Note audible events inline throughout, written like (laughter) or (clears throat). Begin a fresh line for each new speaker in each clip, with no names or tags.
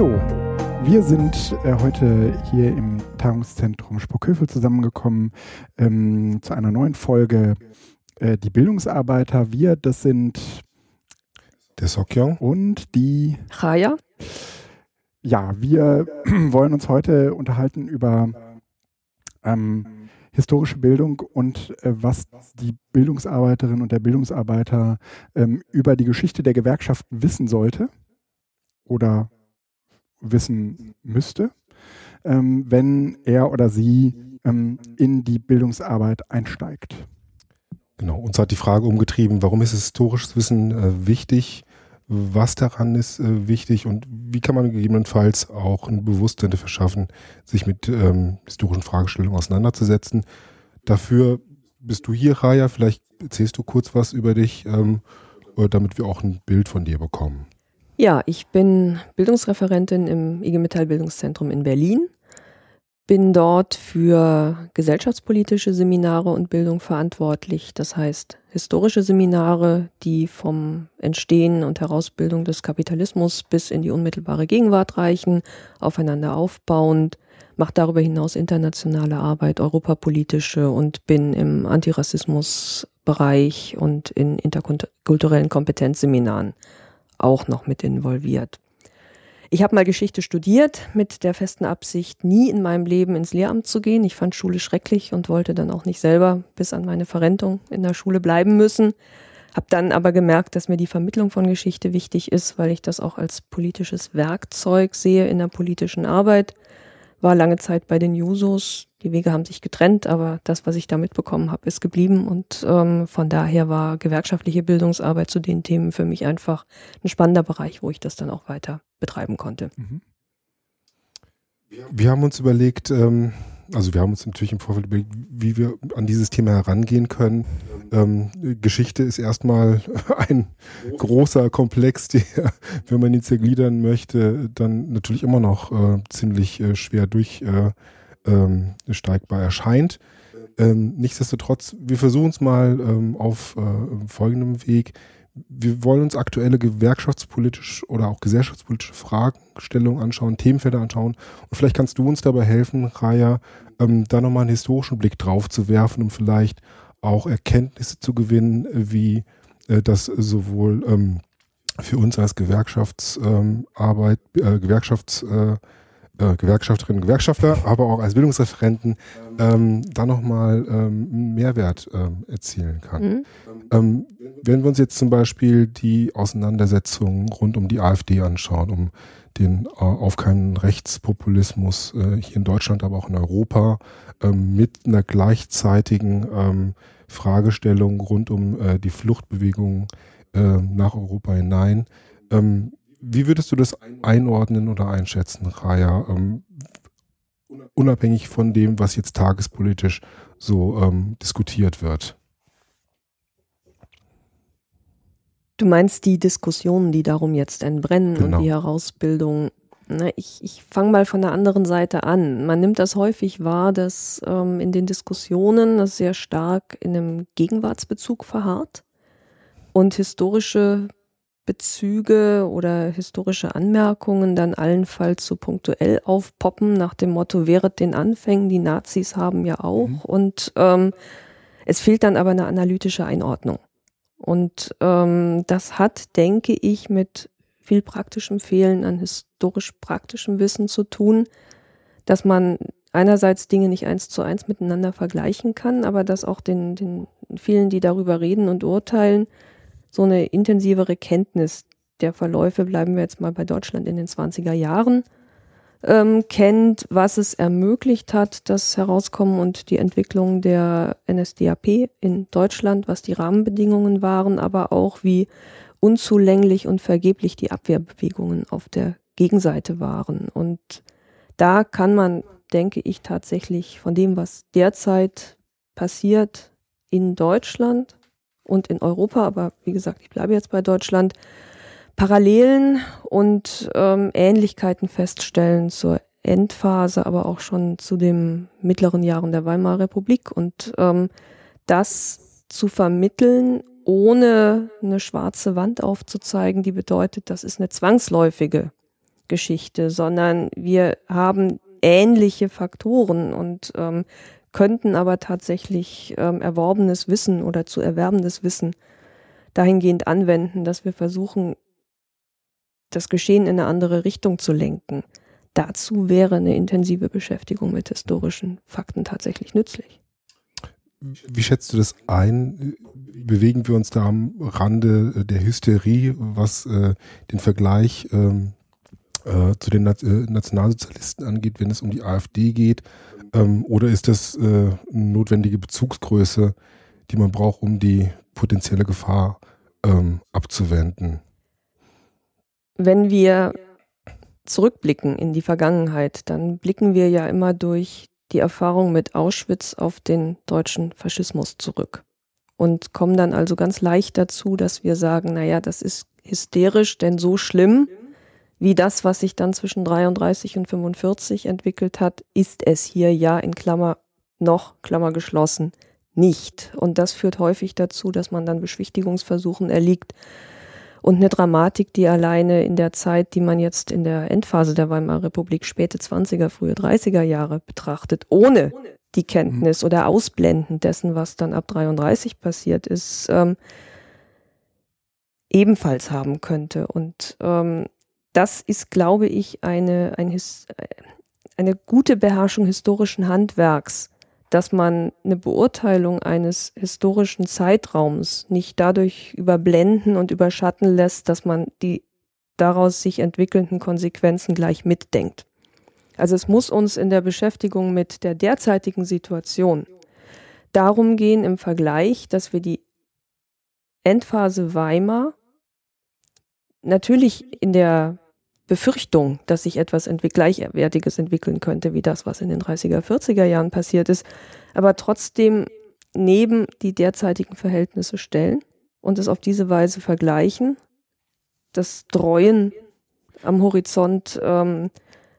Hallo, wir sind äh, heute hier im Tagungszentrum Sprockhövel zusammengekommen ähm, zu einer neuen Folge äh, Die Bildungsarbeiter. Wir, das sind
der Sokyong
und die
Chaya.
Ja, wir (clears throat) wollen uns heute unterhalten über ähm, historische Bildung und äh, was die Bildungsarbeiterin und der Bildungsarbeiter ähm, über die Geschichte der Gewerkschaften wissen sollte oder wissen müsste, ähm, wenn er oder sie ähm, in die Bildungsarbeit einsteigt.
Genau, uns hat die Frage umgetrieben, warum ist historisches Wissen äh, wichtig? Was daran ist äh, wichtig und wie kann man gegebenenfalls auch ein Bewusstsein dafür schaffen, sich mit ähm, historischen Fragestellungen auseinanderzusetzen? Dafür bist du hier, Raya. Vielleicht erzählst du kurz was über dich, ähm, damit wir auch ein Bild von dir bekommen.
Ja, ich bin Bildungsreferentin im IG Metall Bildungszentrum in Berlin. Bin dort für gesellschaftspolitische Seminare und Bildung verantwortlich. Das heißt, historische Seminare, die vom Entstehen und Herausbildung des Kapitalismus bis in die unmittelbare Gegenwart reichen, aufeinander aufbauend, mache darüber hinaus internationale Arbeit, europapolitische und bin im Antirassismusbereich und in interkulturellen Kompetenzseminaren auch noch mit involviert. Ich habe mal Geschichte studiert mit der festen Absicht, nie in meinem Leben ins Lehramt zu gehen. Ich fand Schule schrecklich und wollte dann auch nicht selber bis an meine Verrentung in der Schule bleiben müssen. Hab dann aber gemerkt, dass mir die Vermittlung von Geschichte wichtig ist, weil ich das auch als politisches Werkzeug sehe in der politischen Arbeit war lange Zeit bei den Jusos. Die Wege haben sich getrennt, aber das, was ich da mitbekommen habe, ist geblieben. Und ähm, von daher war gewerkschaftliche Bildungsarbeit zu den Themen für mich einfach ein spannender Bereich, wo ich das dann auch weiter betreiben konnte. Mhm.
Wir haben uns überlegt, ähm, also wir haben uns natürlich im Vorfeld überlegt, wie wir an dieses Thema herangehen können. Ähm, Geschichte ist erstmal (laughs) ein großer Komplex, der, wenn man ihn zergliedern möchte, dann natürlich immer noch äh, ziemlich äh, schwer durchsteigbar äh, ähm, erscheint. Ähm, nichtsdestotrotz, wir versuchen es mal ähm, auf äh, folgendem Weg wir wollen uns aktuelle gewerkschaftspolitische oder auch gesellschaftspolitische Fragestellungen anschauen, Themenfelder anschauen. Und vielleicht kannst du uns dabei helfen, Raya, ähm, da nochmal einen historischen Blick drauf zu werfen, um vielleicht auch Erkenntnisse zu gewinnen, wie äh, das sowohl ähm, für uns als Gewerkschaftsarbeit, ähm, äh, Gewerkschafts äh, äh, Gewerkschafterinnen und Gewerkschafter, aber auch als Bildungsreferenten ähm, da nochmal ähm, Mehrwert ähm, erzielen kann. Mhm. Ähm, wenn wir uns jetzt zum Beispiel die Auseinandersetzung rund um die AfD anschauen, um den äh, aufkeimenden Rechtspopulismus äh, hier in Deutschland, aber auch in Europa, ähm, mit einer gleichzeitigen ähm, Fragestellung rund um äh, die Fluchtbewegung äh, nach Europa hinein. Ähm, wie würdest du das einordnen oder einschätzen, Raya? Ähm, unabhängig von dem, was jetzt tagespolitisch so ähm, diskutiert wird.
Du meinst die Diskussionen, die darum jetzt entbrennen genau. und die Herausbildung. Na, ich ich fange mal von der anderen Seite an. Man nimmt das häufig wahr, dass ähm, in den Diskussionen das sehr stark in einem Gegenwartsbezug verharrt und historische Bezüge oder historische Anmerkungen dann allenfalls so punktuell aufpoppen, nach dem Motto, während den Anfängen, die Nazis haben ja auch. Mhm. Und ähm, es fehlt dann aber eine analytische Einordnung. Und ähm, das hat, denke ich, mit viel praktischem Fehlen an historisch praktischem Wissen zu tun, dass man einerseits Dinge nicht eins zu eins miteinander vergleichen kann, aber dass auch den, den vielen, die darüber reden und urteilen, so eine intensivere Kenntnis der Verläufe, bleiben wir jetzt mal bei Deutschland in den 20er Jahren, ähm, kennt, was es ermöglicht hat, das Herauskommen und die Entwicklung der NSDAP in Deutschland, was die Rahmenbedingungen waren, aber auch wie unzulänglich und vergeblich die Abwehrbewegungen auf der Gegenseite waren. Und da kann man, denke ich, tatsächlich von dem, was derzeit passiert in Deutschland, und in Europa, aber wie gesagt, ich bleibe jetzt bei Deutschland, Parallelen und ähm, Ähnlichkeiten feststellen zur Endphase, aber auch schon zu den mittleren Jahren der Weimarer Republik und ähm, das zu vermitteln, ohne eine schwarze Wand aufzuzeigen, die bedeutet, das ist eine zwangsläufige Geschichte, sondern wir haben ähnliche Faktoren und ähm, könnten aber tatsächlich ähm, erworbenes Wissen oder zu erwerbendes Wissen dahingehend anwenden, dass wir versuchen, das Geschehen in eine andere Richtung zu lenken. Dazu wäre eine intensive Beschäftigung mit historischen Fakten tatsächlich nützlich.
Wie schätzt du das ein? Bewegen wir uns da am Rande der Hysterie, was äh, den Vergleich ähm, äh, zu den Na äh, Nationalsozialisten angeht, wenn es um die AfD geht? Ähm, oder ist das äh, eine notwendige Bezugsgröße, die man braucht, um die potenzielle Gefahr ähm, abzuwenden?
Wenn wir zurückblicken in die Vergangenheit, dann blicken wir ja immer durch die Erfahrung mit Auschwitz auf den deutschen Faschismus zurück und kommen dann also ganz leicht dazu, dass wir sagen, naja, das ist hysterisch, denn so schlimm wie das, was sich dann zwischen 33 und 45 entwickelt hat, ist es hier ja in Klammer noch, Klammer geschlossen, nicht. Und das führt häufig dazu, dass man dann Beschwichtigungsversuchen erliegt und eine Dramatik, die alleine in der Zeit, die man jetzt in der Endphase der Weimarer Republik, späte 20er, frühe 30er Jahre betrachtet, ohne die Kenntnis mhm. oder Ausblenden dessen, was dann ab 33 passiert ist, ähm, ebenfalls haben könnte. Und ähm, das ist, glaube ich, eine, ein, eine gute Beherrschung historischen Handwerks, dass man eine Beurteilung eines historischen Zeitraums nicht dadurch überblenden und überschatten lässt, dass man die daraus sich entwickelnden Konsequenzen gleich mitdenkt. Also es muss uns in der Beschäftigung mit der derzeitigen Situation darum gehen im Vergleich, dass wir die Endphase Weimar natürlich in der Befürchtung, dass sich etwas entwick Gleichwertiges entwickeln könnte, wie das, was in den 30er, 40er Jahren passiert ist, aber trotzdem neben die derzeitigen Verhältnisse stellen und es auf diese Weise vergleichen, das Dreuen am Horizont ähm,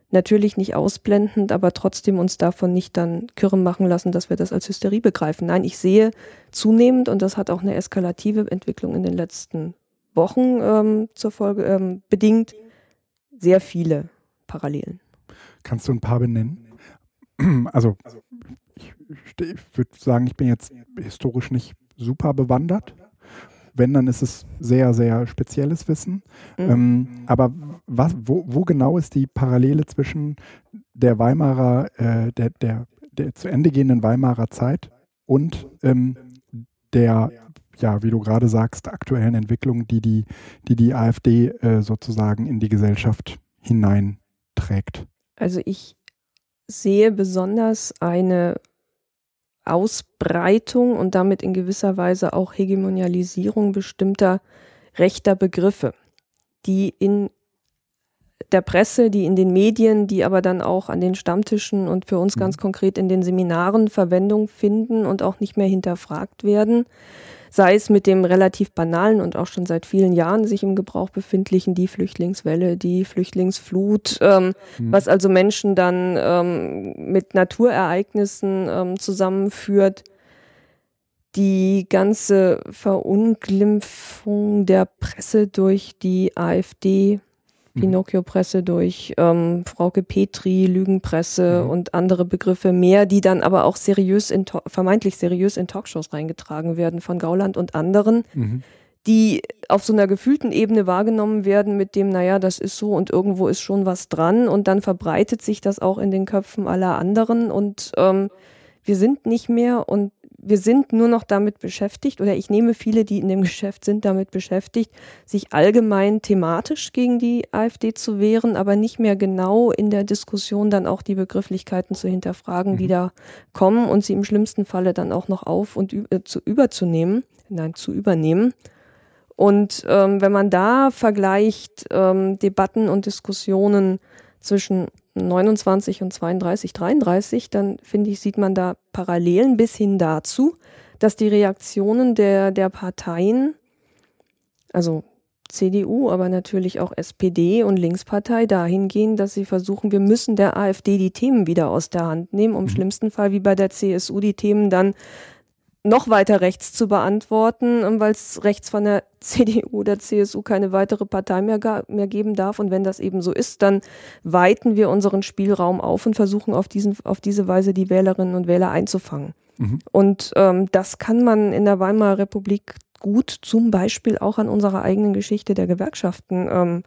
natürlich nicht ausblendend, aber trotzdem uns davon nicht dann kirren machen lassen, dass wir das als Hysterie begreifen. Nein, ich sehe zunehmend, und das hat auch eine eskalative Entwicklung in den letzten Wochen ähm, zur Folge ähm, bedingt, sehr viele Parallelen.
Kannst du ein paar benennen? (clears throat) Also, ich, ich würde sagen, ich bin jetzt historisch nicht super bewandert. Wenn, dann ist es sehr, sehr spezielles Wissen. Mhm. Ähm, aber was, wo, wo, genau ist die Parallele zwischen der Weimarer, äh, der, der, der zu Ende gehenden Weimarer Zeit und ähm, der ja, wie du gerade sagst, aktuellen Entwicklungen, die die, die, die AfD äh, sozusagen in die Gesellschaft hineinträgt?
Also ich sehe besonders eine Ausbreitung und damit in gewisser Weise auch Hegemonialisierung bestimmter rechter Begriffe, die in der Presse, die in den Medien, die aber dann auch an den Stammtischen und für uns ganz mhm. konkret in den Seminaren Verwendung finden und auch nicht mehr hinterfragt werden sei es mit dem relativ banalen und auch schon seit vielen Jahren sich im Gebrauch befindlichen, die Flüchtlingswelle, die Flüchtlingsflut, ähm, mhm. was also Menschen dann ähm, mit Naturereignissen ähm, zusammenführt. Die ganze Verunglimpfung der Presse durch die AfD. Pinocchio-Presse durch ähm, Frauke Petri, Lügenpresse mhm. und andere Begriffe mehr, die dann aber auch seriös in, vermeintlich seriös in Talkshows reingetragen werden von Gauland und anderen, mhm. die auf so einer gefühlten Ebene wahrgenommen werden mit dem, naja, das ist so und irgendwo ist schon was dran und dann verbreitet sich das auch in den Köpfen aller anderen und ähm, wir sind nicht mehr und wir sind nur noch damit beschäftigt, oder ich nehme viele, die in dem (laughs) Geschäft sind, damit beschäftigt, sich allgemein thematisch gegen die AfD zu wehren, aber nicht mehr genau in der Diskussion dann auch die Begrifflichkeiten zu hinterfragen, mhm. die da kommen und sie im schlimmsten Falle dann auch noch auf und äh, zu überzunehmen, nein, zu übernehmen. Und ähm, wenn man da vergleicht ähm, Debatten und Diskussionen zwischen 29 und 32, 33, dann finde ich, sieht man da Parallelen bis hin dazu, dass die Reaktionen der, der Parteien, also CDU, aber natürlich auch SPD und Linkspartei dahin gehen, dass sie versuchen, wir müssen der AfD die Themen wieder aus der Hand nehmen, um im mhm. schlimmsten Fall wie bei der CSU die Themen dann noch weiter rechts zu beantworten, ähm, weil es rechts von der (laughs) CDU oder CSU keine weitere Partei mehr, mehr geben darf. Und wenn das eben so ist, dann weiten wir unseren Spielraum auf und versuchen auf, diesen, auf diese Weise die Wählerinnen und Wähler einzufangen. Mhm. Und ähm, das kann man in der Weimarer Republik gut zum Beispiel auch an unserer eigenen Geschichte der Gewerkschaften ähm,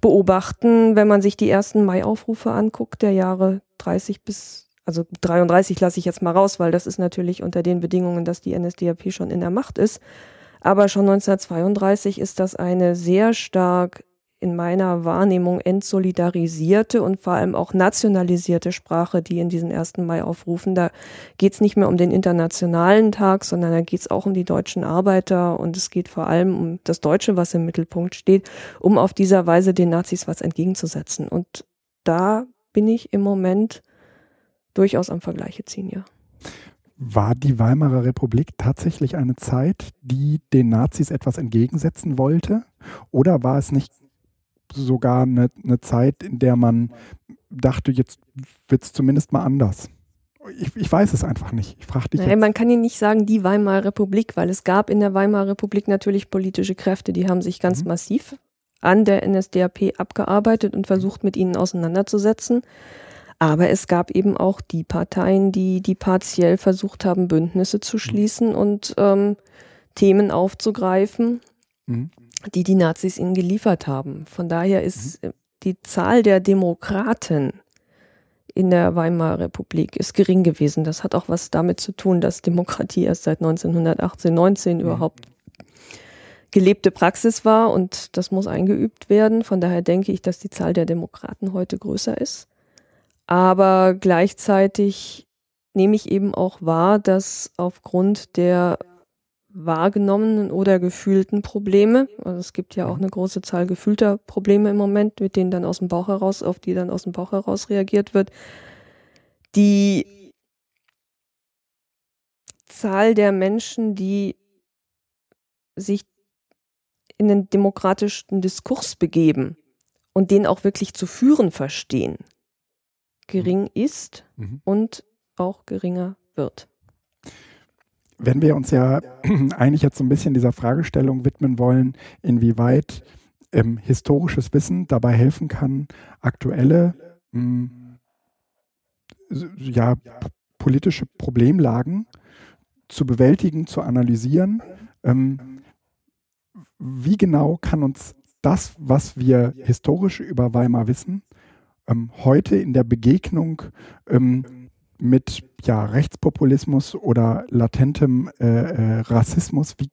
beobachten, wenn man sich die ersten Mai-Aufrufe anguckt, der Jahre 30 bis also 33 lasse ich jetzt mal raus, weil das ist natürlich unter den Bedingungen, dass die NSDAP schon in der Macht ist. Aber schon 1932 ist das eine sehr stark in meiner Wahrnehmung entsolidarisierte und vor allem auch nationalisierte Sprache, die in diesen 1. Mai aufrufen. Da geht es nicht mehr um den internationalen Tag, sondern da geht es auch um die deutschen Arbeiter und es geht vor allem um das Deutsche, was im Mittelpunkt steht, um auf dieser Weise den Nazis was entgegenzusetzen. Und da bin ich im Moment durchaus am Vergleiche ziehen, ja.
War die Weimarer Republik tatsächlich eine Zeit, die den Nazis etwas entgegensetzen wollte? Oder war es nicht sogar eine, eine Zeit, in der man dachte, jetzt wird es zumindest mal anders? Ich, ich, weiß es einfach nicht. Ich frage dich.
Nein, man kann Ihnen nicht sagen, die Weimarer Republik, weil es gab in der Weimarer Republik natürlich politische Kräfte, die haben sich ganz mhm. massiv an der NSDAP abgearbeitet und versucht, mit ihnen auseinanderzusetzen. Aber es gab eben auch die Parteien, die, die partiell versucht haben, Bündnisse zu schließen und ähm, Themen aufzugreifen, mhm. die die Nazis ihnen geliefert haben. Von daher ist mhm. die Zahl der Demokraten in der Weimarer Republik ist gering gewesen. Das hat auch was damit zu tun, dass Demokratie erst seit 1918, 19 mhm. überhaupt gelebte Praxis war und das muss eingeübt werden. Von daher denke ich, dass die Zahl der Demokraten heute größer ist. Aber gleichzeitig nehme ich eben auch wahr, dass aufgrund der wahrgenommenen oder gefühlten Probleme, also es gibt ja auch eine große Zahl gefühlter Probleme im Moment, mit denen dann aus dem Bauch heraus, auf die dann aus dem Bauch heraus reagiert wird, die Zahl der Menschen, die sich in den demokratischen Diskurs begeben und den auch wirklich zu führen verstehen, gering ist mhm. und auch geringer wird.
Wenn wir uns ja (clears throat) eigentlich jetzt so ein bisschen dieser Fragestellung widmen wollen, inwieweit ähm, historisches Wissen dabei helfen kann, aktuelle mh, hm, ja, politische Problemlagen zu bewältigen, zu analysieren. Ähm, wie genau kann uns das, was wir historisch über Weimar wissen, ähm, heute in der Begegnung ähm, mit ja, Rechtspopulismus oder latentem äh, äh, Rassismus, wie,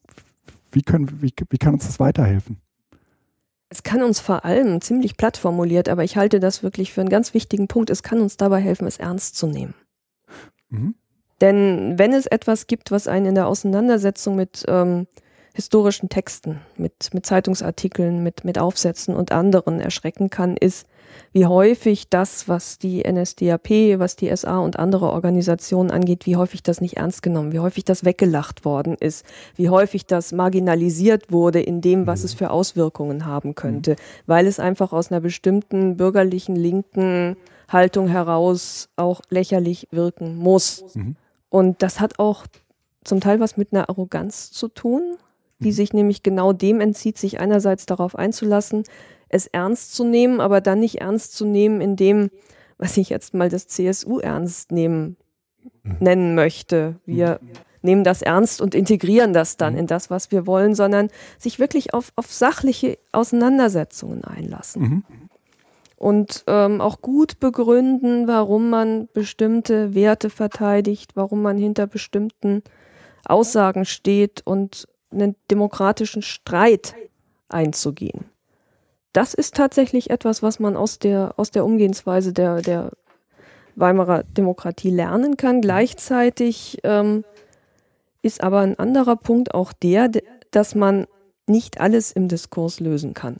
wie, können, wie, wie kann uns das weiterhelfen?
Es kann uns vor allem ziemlich platt formuliert, aber ich halte das wirklich für einen ganz wichtigen Punkt. Es kann uns dabei helfen, es ernst zu nehmen. Mhm. Denn wenn es etwas gibt, was einen in der Auseinandersetzung mit ähm, historischen Texten, mit, mit Zeitungsartikeln, mit, mit Aufsätzen und anderen erschrecken kann, ist, wie häufig das, was die NSDAP, was die SA und andere Organisationen angeht, wie häufig das nicht ernst genommen, wie häufig das weggelacht worden ist, wie häufig das marginalisiert wurde in dem, was es mhm. für Auswirkungen haben könnte, mhm. weil es einfach aus einer bestimmten bürgerlichen linken Haltung heraus auch lächerlich wirken muss. Mhm. Und das hat auch zum Teil was mit einer Arroganz zu tun, die sich nämlich genau dem entzieht, sich einerseits darauf einzulassen, es ernst zu nehmen, aber dann nicht ernst zu nehmen in dem, was ich jetzt mal das CSU ernst nehmen mhm. nennen möchte. Wir mhm. nehmen das ernst und integrieren das dann mhm. in das, was wir wollen, sondern sich wirklich auf, auf sachliche Auseinandersetzungen einlassen. Mhm. Und ähm, auch gut begründen, warum man bestimmte Werte verteidigt, warum man hinter bestimmten Aussagen steht und einen demokratischen Streit einzugehen das ist tatsächlich etwas, was man aus der, aus der Umgehensweise der, der Weimarer Demokratie lernen kann. Gleichzeitig ähm, ist aber ein anderer Punkt auch der, dass man nicht alles im Diskurs lösen kann.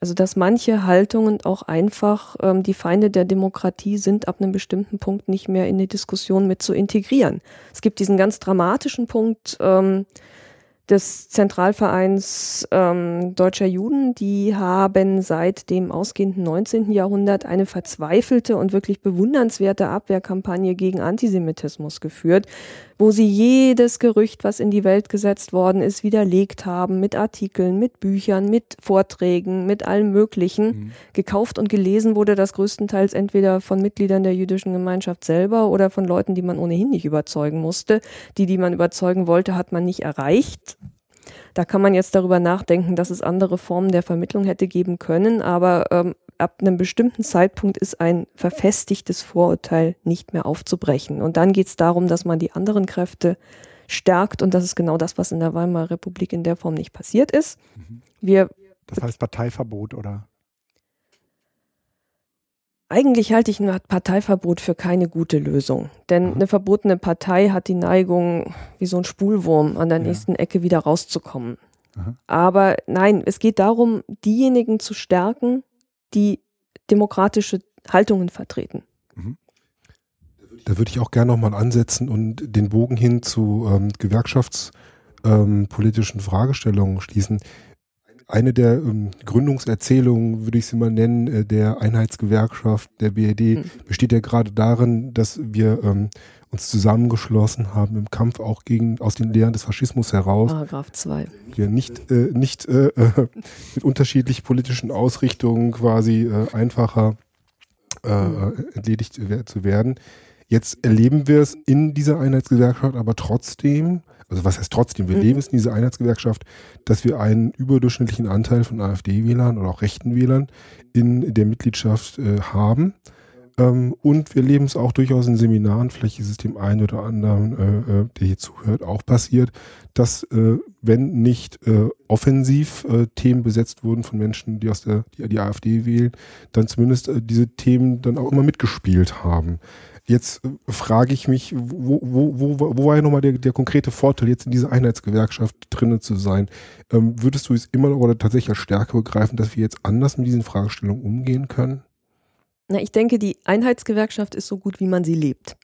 Also dass manche Haltungen auch einfach ähm, die Feinde der Demokratie sind, ab einem bestimmten Punkt nicht mehr in die Diskussion mit zu integrieren. Es gibt diesen ganz dramatischen Punkt, ähm, des Zentralvereins ähm, deutscher Juden, die haben seit dem ausgehenden 19. Jahrhundert eine verzweifelte und wirklich bewundernswerte Abwehrkampagne gegen Antisemitismus geführt, wo sie jedes Gerücht, was in die Welt gesetzt worden ist, widerlegt haben mit Artikeln, mit Büchern, mit Vorträgen, mit allem Möglichen. Mhm. Gekauft und gelesen wurde das größtenteils entweder von Mitgliedern der jüdischen Gemeinschaft selber oder von Leuten, die man ohnehin nicht überzeugen musste. Die, die man überzeugen wollte, hat man nicht erreicht. Da kann man jetzt darüber nachdenken, dass es andere Formen der Vermittlung hätte geben können, aber ähm, ab einem bestimmten Zeitpunkt ist ein verfestigtes Vorurteil nicht mehr aufzubrechen. Und dann geht es darum, dass man die anderen Kräfte stärkt und das ist genau das, was in der Weimarer Republik in der Form nicht passiert ist. Mhm. Wir
das heißt Parteiverbot oder?
Eigentlich halte ich ein Parteiverbot für keine gute Lösung. Denn mhm. eine verbotene Partei hat die Neigung, wie so ein Spulwurm an der ja. nächsten Ecke wieder rauszukommen. Mhm. Aber nein, es geht darum, diejenigen zu stärken, die demokratische Haltungen vertreten. Mhm.
Da würde ich auch gerne nochmal ansetzen und den Bogen hin zu ähm, gewerkschaftspolitischen ähm, Fragestellungen schließen. Eine der ähm, Gründungserzählungen, würde ich sie mal nennen, äh, der Einheitsgewerkschaft der BRD, mhm. besteht ja gerade darin, dass wir ähm, uns zusammengeschlossen haben im Kampf auch gegen aus den Lehren des Faschismus heraus.
Paragraph 2.
Wir nicht, äh, nicht äh, (laughs) mit unterschiedlich politischen Ausrichtungen quasi äh, einfacher mhm. entledigt zu werden. Jetzt erleben wir es in dieser Einheitsgewerkschaft, aber trotzdem, also was heißt trotzdem, wir mhm. leben es in dieser Einheitsgewerkschaft, dass wir einen überdurchschnittlichen Anteil von AfD-Wählern oder auch rechten Wählern in der Mitgliedschaft äh, haben. Ähm, und wir leben es auch durchaus in Seminaren, vielleicht ist es dem einen oder anderen, äh, äh, der hier zuhört, auch passiert, dass, äh, wenn nicht äh, offensiv äh, Themen besetzt wurden von Menschen, die aus der, die, die AfD wählen, dann zumindest äh, diese Themen dann auch immer mitgespielt haben. Jetzt frage ich mich, wo, wo, wo, wo war ja nochmal der, der konkrete Vorteil, jetzt in dieser Einheitsgewerkschaft drinnen zu sein? Ähm, würdest du es immer noch oder tatsächlich als Stärke begreifen, dass wir jetzt anders mit diesen Fragestellungen umgehen können?
Na, ich denke, die Einheitsgewerkschaft ist so gut, wie man sie lebt.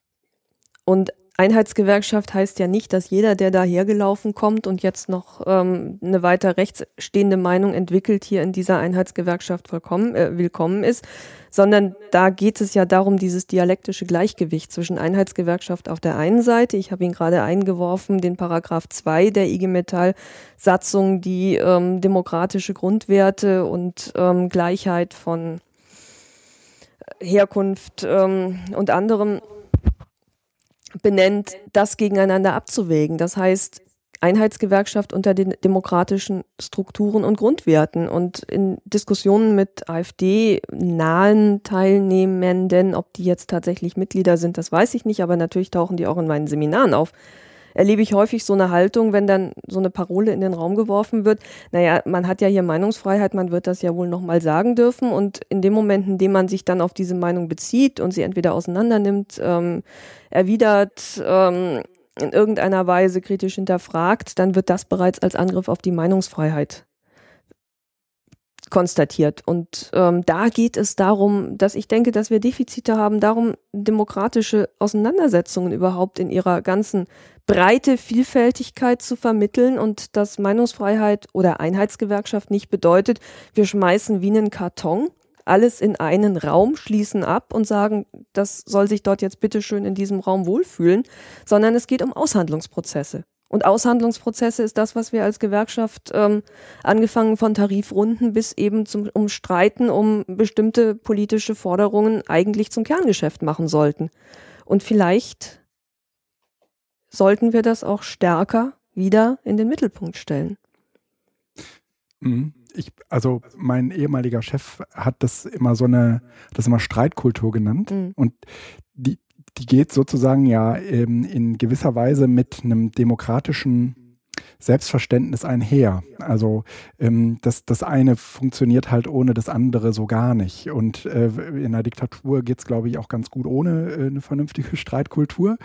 Und Einheitsgewerkschaft heißt ja nicht, dass jeder, der da hergelaufen kommt und jetzt noch ähm, eine weiter rechtsstehende Meinung entwickelt, hier in dieser Einheitsgewerkschaft vollkommen äh, willkommen ist, sondern da geht es ja darum, dieses dialektische Gleichgewicht zwischen Einheitsgewerkschaft auf der einen Seite, ich habe ihn gerade eingeworfen, den Paragraph 2 der IG Metall Satzung, die ähm, demokratische Grundwerte und ähm, Gleichheit von Herkunft ähm, und anderem benennt, das gegeneinander abzuwägen. Das heißt, Einheitsgewerkschaft unter den demokratischen Strukturen und Grundwerten. Und in Diskussionen mit AfD-nahen Teilnehmenden, ob die jetzt tatsächlich Mitglieder sind, das weiß ich nicht, aber natürlich tauchen die auch in meinen Seminaren auf erlebe ich häufig so eine Haltung, wenn dann so eine Parole in den Raum geworfen wird. Naja, man hat ja hier Meinungsfreiheit, man wird das ja wohl nochmal sagen dürfen. Und in dem Moment, in dem man sich dann auf diese Meinung bezieht und sie entweder auseinandernimmt, ähm, erwidert, ähm, in irgendeiner Weise kritisch hinterfragt, dann wird das bereits als Angriff auf die Meinungsfreiheit konstatiert. Und ähm, da geht es darum, dass ich denke, dass wir Defizite haben, darum demokratische Auseinandersetzungen überhaupt in ihrer ganzen breite Vielfältigkeit zu vermitteln und dass Meinungsfreiheit oder Einheitsgewerkschaft nicht bedeutet, wir schmeißen wie einen Karton alles in einen Raum, schließen ab und sagen, das soll sich dort jetzt bitteschön in diesem Raum wohlfühlen, sondern es geht um Aushandlungsprozesse. Und Aushandlungsprozesse ist das, was wir als Gewerkschaft ähm, angefangen von Tarifrunden bis eben zum um Streiten um bestimmte politische Forderungen eigentlich zum Kerngeschäft machen sollten. Und vielleicht sollten wir das auch stärker wieder in den Mittelpunkt stellen.
Mhm. Ich, also mein ehemaliger Chef hat das immer so eine, das immer Streitkultur genannt. Mhm. Und die, die geht sozusagen ja ähm, in gewisser Weise mit einem demokratischen Selbstverständnis einher. Also ähm, das, das eine funktioniert halt ohne das andere so gar nicht. Und äh, in der Diktatur geht es, glaube ich, auch ganz gut ohne äh, eine vernünftige (laughs) Streitkultur.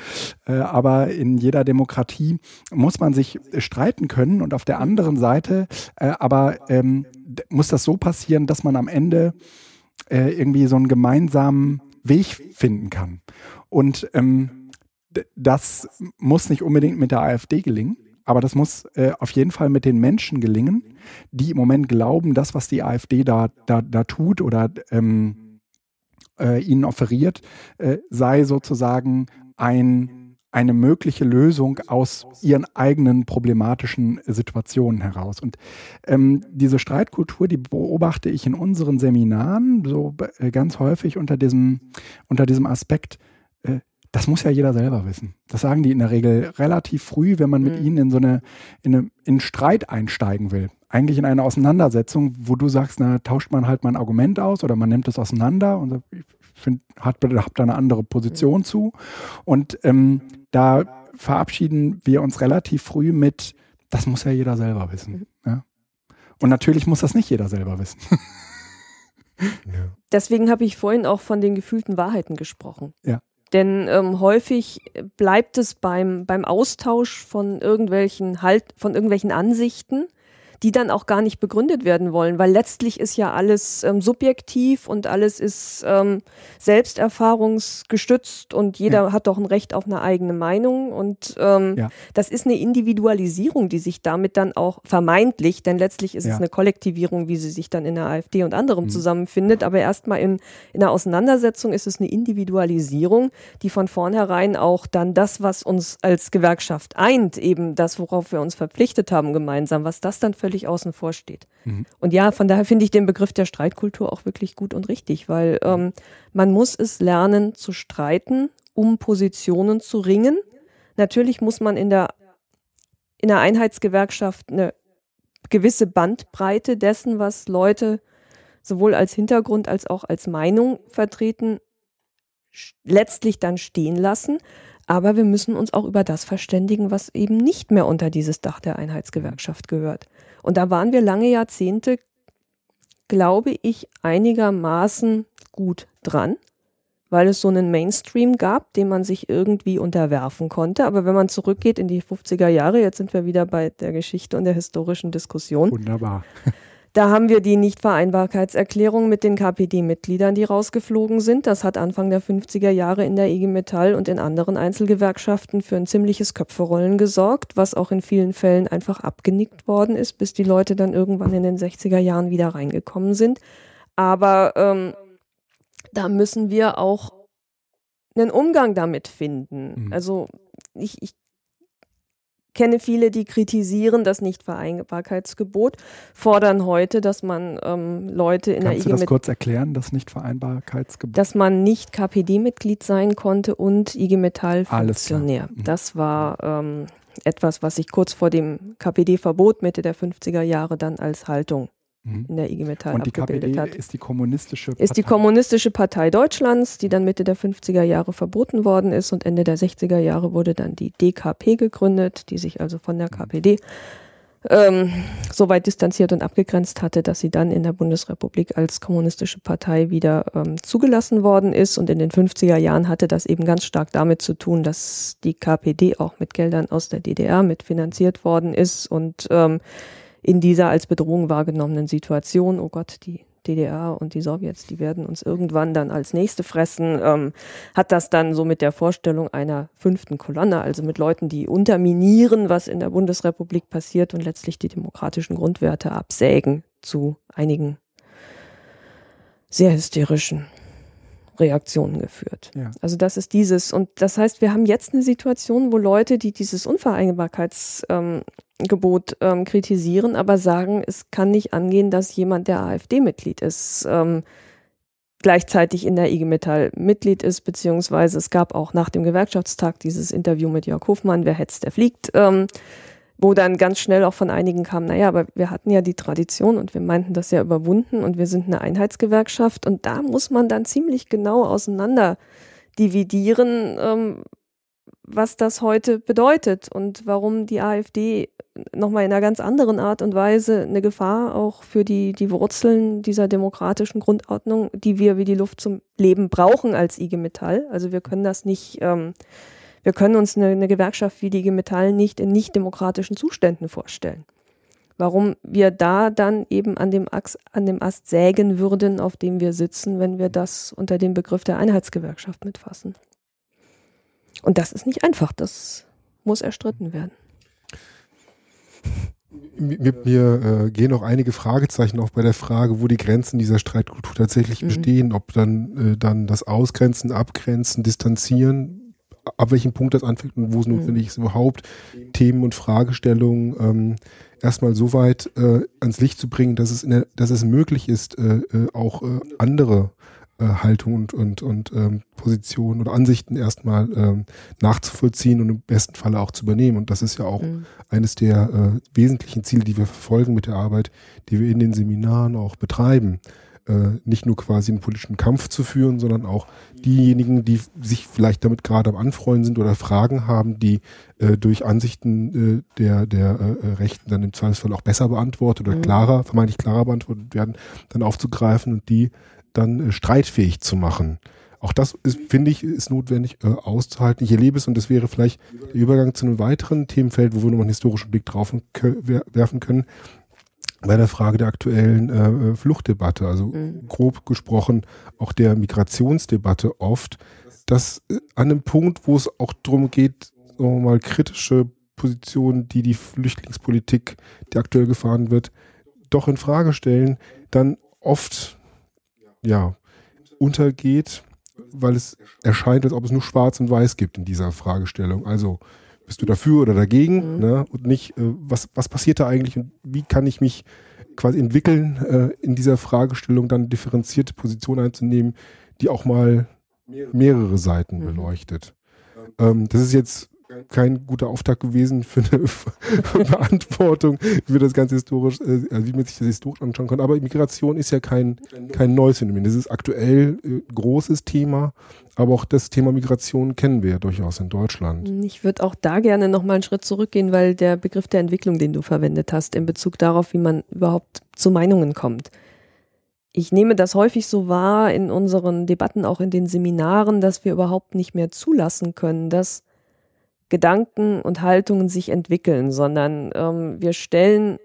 Äh, aber in jeder Demokratie muss man sich streiten können und auf der anderen Seite äh, aber ähm, muss das so passieren, dass man am Ende äh, irgendwie so einen gemeinsamen Weg finden kann. Und ähm, das muss nicht unbedingt mit der AfD gelingen, aber das muss äh, auf jeden Fall mit den Menschen gelingen, die im Moment glauben, das, was die AfD da, da, da tut oder ähm, äh, ihnen offeriert, äh, sei sozusagen ein eine mögliche Lösung aus ihren eigenen problematischen Situationen heraus. Und ähm, diese Streitkultur, die beobachte ich in unseren Seminaren so äh, ganz häufig unter diesem, unter diesem Aspekt, das muss ja jeder selber wissen. Das sagen die in der Regel relativ früh, wenn man mit mhm. ihnen in so eine, in eine, in Streit einsteigen will. Eigentlich in eine Auseinandersetzung, wo du sagst, na, tauscht man halt mal ein Argument aus oder man nimmt es auseinander und ich find, hat, hab da eine andere Position mhm. zu. Und ähm, da verabschieden wir uns relativ früh mit, das muss ja jeder selber wissen. Mhm. Ja? Und natürlich muss das nicht jeder selber wissen. (laughs)
ja. Deswegen habe ich vorhin auch von den gefühlten Wahrheiten gesprochen.
Ja.
Denn ähm, häufig bleibt es beim, beim Austausch von irgendwelchen halt, von irgendwelchen Ansichten die dann auch gar nicht begründet werden wollen, weil letztlich ist ja alles ähm, subjektiv und alles ist ähm, selbsterfahrungsgestützt und jeder ja. hat doch ein Recht auf eine eigene Meinung und ähm, ja. das ist eine Individualisierung, die sich damit dann auch vermeintlich, denn letztlich ist ja. es eine Kollektivierung, wie sie sich dann in der AfD und anderem mhm. zusammenfindet, aber erstmal in, in der Auseinandersetzung ist es eine Individualisierung, die von vornherein auch dann das, was uns als Gewerkschaft eint, eben das, worauf wir uns verpflichtet haben gemeinsam, was das dann völlig außen vor steht. Mhm. Und ja, von daher finde ich den Begriff der Streitkultur auch wirklich gut und richtig, weil ähm, man muss es lernen zu streiten, um Positionen zu ringen. Natürlich muss man in der, in der Einheitsgewerkschaft eine gewisse Bandbreite dessen, was Leute sowohl als Hintergrund als auch als Meinung vertreten, letztlich dann stehen lassen. Aber wir müssen uns auch über das verständigen, was eben nicht mehr unter dieses Dach der Einheitsgewerkschaft gehört. Und da waren wir lange Jahrzehnte, glaube ich, einigermaßen gut dran, weil es so einen Mainstream gab, dem man sich irgendwie unterwerfen konnte. Aber wenn man zurückgeht in die 50er Jahre, jetzt sind wir wieder bei der Geschichte und der historischen Diskussion.
Wunderbar.
Da haben wir die Nichtvereinbarkeitserklärung mit den KPD-Mitgliedern, die rausgeflogen sind. Das hat Anfang der 50er Jahre in der IG Metall und in anderen Einzelgewerkschaften für ein ziemliches Köpferollen gesorgt, was auch in vielen Fällen einfach abgenickt worden ist, bis die Leute dann irgendwann in den 60er Jahren wieder reingekommen sind. Aber ähm, da müssen wir auch einen Umgang damit finden. Mhm. Also ich, ich kenne viele, die kritisieren das Nichtvereinbarkeitsgebot, fordern heute, dass man ähm, Leute in
Kannst
der IG
du das kurz erklären, das Nichtvereinbarkeitsgebot?
Dass man nicht KPD-Mitglied sein konnte und IG Metall-Funktionär. Mhm. Das war ähm, etwas, was sich kurz vor dem KPD-Verbot Mitte der 50er Jahre dann als Haltung Mhm. in der IG Metall
Und die KPD hat. ist die kommunistische
Partei? Ist die kommunistische Partei Deutschlands, die dann Mitte der 50er Jahre verboten worden ist und Ende der 60er Jahre wurde dann die DKP gegründet, die sich also von der mhm. KPD ähm, so weit distanziert und abgegrenzt hatte, dass sie dann in der Bundesrepublik als kommunistische Partei wieder ähm, zugelassen worden ist. Und in den 50er Jahren hatte das eben ganz stark damit zu tun, dass die KPD auch mit Geldern aus der DDR mitfinanziert worden ist und ähm, in dieser als Bedrohung wahrgenommenen Situation, oh Gott, die DDR und die Sowjets, die werden uns irgendwann dann als nächste fressen, ähm, hat das dann so mit der Vorstellung einer fünften Kolonne, also mit Leuten, die unterminieren, was in der Bundesrepublik passiert und letztlich die demokratischen Grundwerte absägen, zu einigen sehr hysterischen Reaktionen geführt. Ja. Also das ist dieses. Und das heißt, wir haben jetzt eine Situation, wo Leute, die dieses Unvereinbarkeitsgebot ähm, ähm, kritisieren, aber sagen, es kann nicht angehen, dass jemand, der AfD-Mitglied ist, ähm, gleichzeitig in der IG Metall Mitglied ist, beziehungsweise es gab auch nach dem Gewerkschaftstag dieses Interview mit Jörg Hofmann, wer hetzt, der fliegt. Wo dann ganz schnell auch von einigen kam, naja, aber wir hatten ja die Tradition und wir meinten das ja überwunden und wir sind eine Einheitsgewerkschaft und da muss man dann ziemlich genau auseinander dividieren, ähm, was das heute bedeutet und warum die AfD nochmal in einer ganz anderen Art und Weise eine Gefahr auch für die, die Wurzeln dieser demokratischen Grundordnung, die wir wie die Luft zum Leben brauchen als IG Metall. Also wir können das nicht ähm, wir können uns eine, eine Gewerkschaft wie die IG Metall nicht in nicht demokratischen Zuständen vorstellen. Warum wir da dann eben an dem, Ast, an dem Ast sägen würden, auf dem wir sitzen, wenn wir das unter dem Begriff der Einheitsgewerkschaft mitfassen. Und das ist nicht einfach, das muss erstritten werden.
Mir, mir äh, gehen auch einige Fragezeichen auf bei der Frage, wo die Grenzen dieser Streitkultur tatsächlich mhm. bestehen, ob dann, äh, dann das Ausgrenzen, Abgrenzen, Distanzieren ab welchem Punkt das anfängt und wo es mhm. notwendig ist, überhaupt Themen und Fragestellungen ähm, erstmal so weit äh, ans Licht zu bringen, dass es, der, dass es möglich ist, äh, äh, auch äh, andere äh, Haltungen und, und, und ähm, Positionen oder Ansichten erstmal ähm, nachzuvollziehen und im besten Falle auch zu übernehmen. Und das ist ja auch mhm. eines der äh, wesentlichen Ziele, die wir verfolgen mit der Arbeit, die wir in den Seminaren auch betreiben äh, nicht nur quasi einen politischen Kampf zu führen, sondern auch diejenigen, die sich vielleicht damit gerade am Anfreunden sind oder Fragen haben, die äh, durch Ansichten äh, der, der äh, Rechten dann im Zweifelsfall auch besser beantwortet oder mhm. klarer, vermeintlich klarer beantwortet werden, dann aufzugreifen und die dann äh, streitfähig zu machen. Auch das ist, finde ich, ist notwendig äh, auszuhalten. Ich erlebe es und das wäre vielleicht der Übergang zu einem weiteren Themenfeld, wo wir nochmal einen historischen Blick drauf werfen können bei der Frage der aktuellen äh, Fluchtdebatte, also mhm. grob gesprochen auch der Migrationsdebatte oft, dass äh, an einem Punkt, wo es auch darum geht, sagen mal, kritische Positionen, die die Flüchtlingspolitik, die aktuell gefahren wird, doch in Frage stellen, dann oft ja untergeht, weil es erscheint, als ob es nur Schwarz und Weiß gibt in dieser Fragestellung. Also bist du dafür oder dagegen? Mhm. Ne? Und nicht, äh, was, was passiert da eigentlich und wie kann ich mich quasi entwickeln, äh, in dieser Fragestellung dann differenzierte Position einzunehmen, die auch mal mehrere Seiten mhm. beleuchtet. Ähm, das ist jetzt kein guter Auftakt gewesen für eine (laughs) Beantwortung, wie das Ganze historisch, äh, also wie man sich das historisch anschauen kann. Aber Migration ist ja kein, kein neues Phänomen. Das ist aktuell äh, großes Thema, aber auch das Thema Migration kennen wir ja durchaus in Deutschland.
Ich würde auch da gerne nochmal einen Schritt zurückgehen, weil der Begriff der Entwicklung, den du verwendet hast, in Bezug darauf, wie man überhaupt zu Meinungen kommt. Ich nehme das häufig so wahr in unseren Debatten, auch in den Seminaren, dass wir überhaupt nicht mehr zulassen können, dass Gedanken und Haltungen sich entwickeln, sondern ähm, wir stellen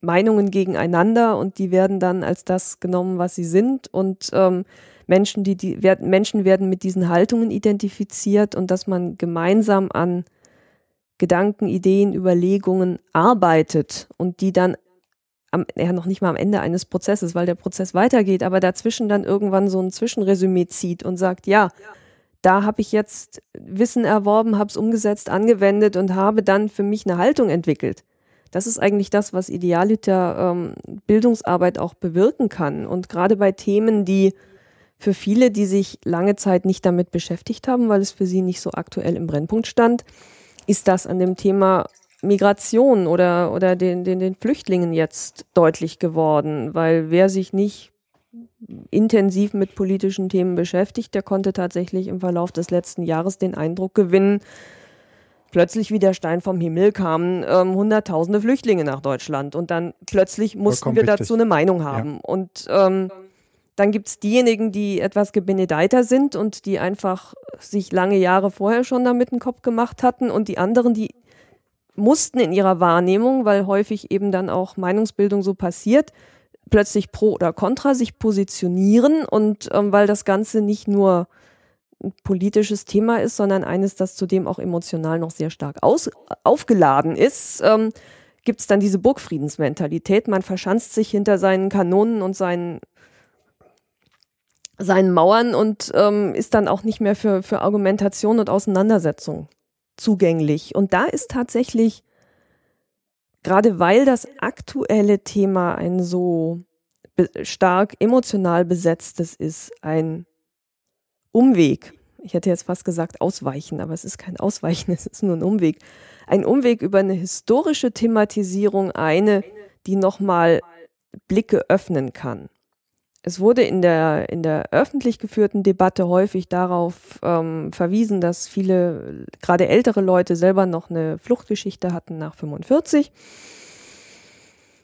Meinungen gegeneinander und die werden dann als das genommen, was sie sind. Und ähm, Menschen, die, die werden, Menschen werden mit diesen Haltungen identifiziert und dass man gemeinsam an Gedanken, Ideen, Überlegungen arbeitet und die dann am, ja noch nicht mal am Ende eines Prozesses, weil der Prozess weitergeht, aber dazwischen dann irgendwann so ein Zwischenresümee zieht und sagt, ja, da habe ich jetzt Wissen erworben, habe es umgesetzt, angewendet und habe dann für mich eine Haltung entwickelt. Das ist eigentlich das, was Idealiter ähm, Bildungsarbeit auch bewirken kann. Und gerade bei Themen, die für viele, die sich lange Zeit nicht damit beschäftigt haben, weil es für sie nicht so aktuell im Brennpunkt stand, ist das an dem Thema Migration oder, oder den, den, den Flüchtlingen jetzt deutlich geworden, weil wer sich nicht intensiv mit politischen Themen beschäftigt, der konnte tatsächlich im Verlauf des letzten Jahres den Eindruck gewinnen, plötzlich wie der Stein vom Himmel kamen ähm, hunderttausende Flüchtlinge nach Deutschland und dann plötzlich mussten wir dazu eine Meinung haben. Ja. Und ähm, dann gibt es diejenigen, die etwas gebenedeiter sind und die einfach sich lange Jahre vorher schon damit einen Kopf gemacht hatten und die anderen, die mussten in ihrer Wahrnehmung, weil häufig eben dann auch Meinungsbildung so passiert, plötzlich pro oder contra sich positionieren und ähm, weil das Ganze nicht nur ein politisches Thema ist, sondern eines, das zudem auch emotional noch sehr stark aus, aufgeladen ist, ähm, gibt es dann diese Burgfriedensmentalität. Man verschanzt sich hinter seinen Kanonen und seinen seinen Mauern und ähm, ist dann auch nicht mehr für, für Argumentation und Auseinandersetzung zugänglich. Und da ist tatsächlich gerade weil das aktuelle Thema ein so stark emotional besetztes ist, ein Umweg. Ich hätte jetzt fast gesagt ausweichen, aber es ist kein Ausweichen, (laughs) es ist nur ein Umweg. Ein Umweg über eine historische Thematisierung, eine, die nochmal Blicke öffnen kann. Es wurde in der, in der öffentlich geführten Debatte häufig darauf ähm, verwiesen, dass viele, gerade ältere Leute selber noch eine Fluchtgeschichte hatten nach 45.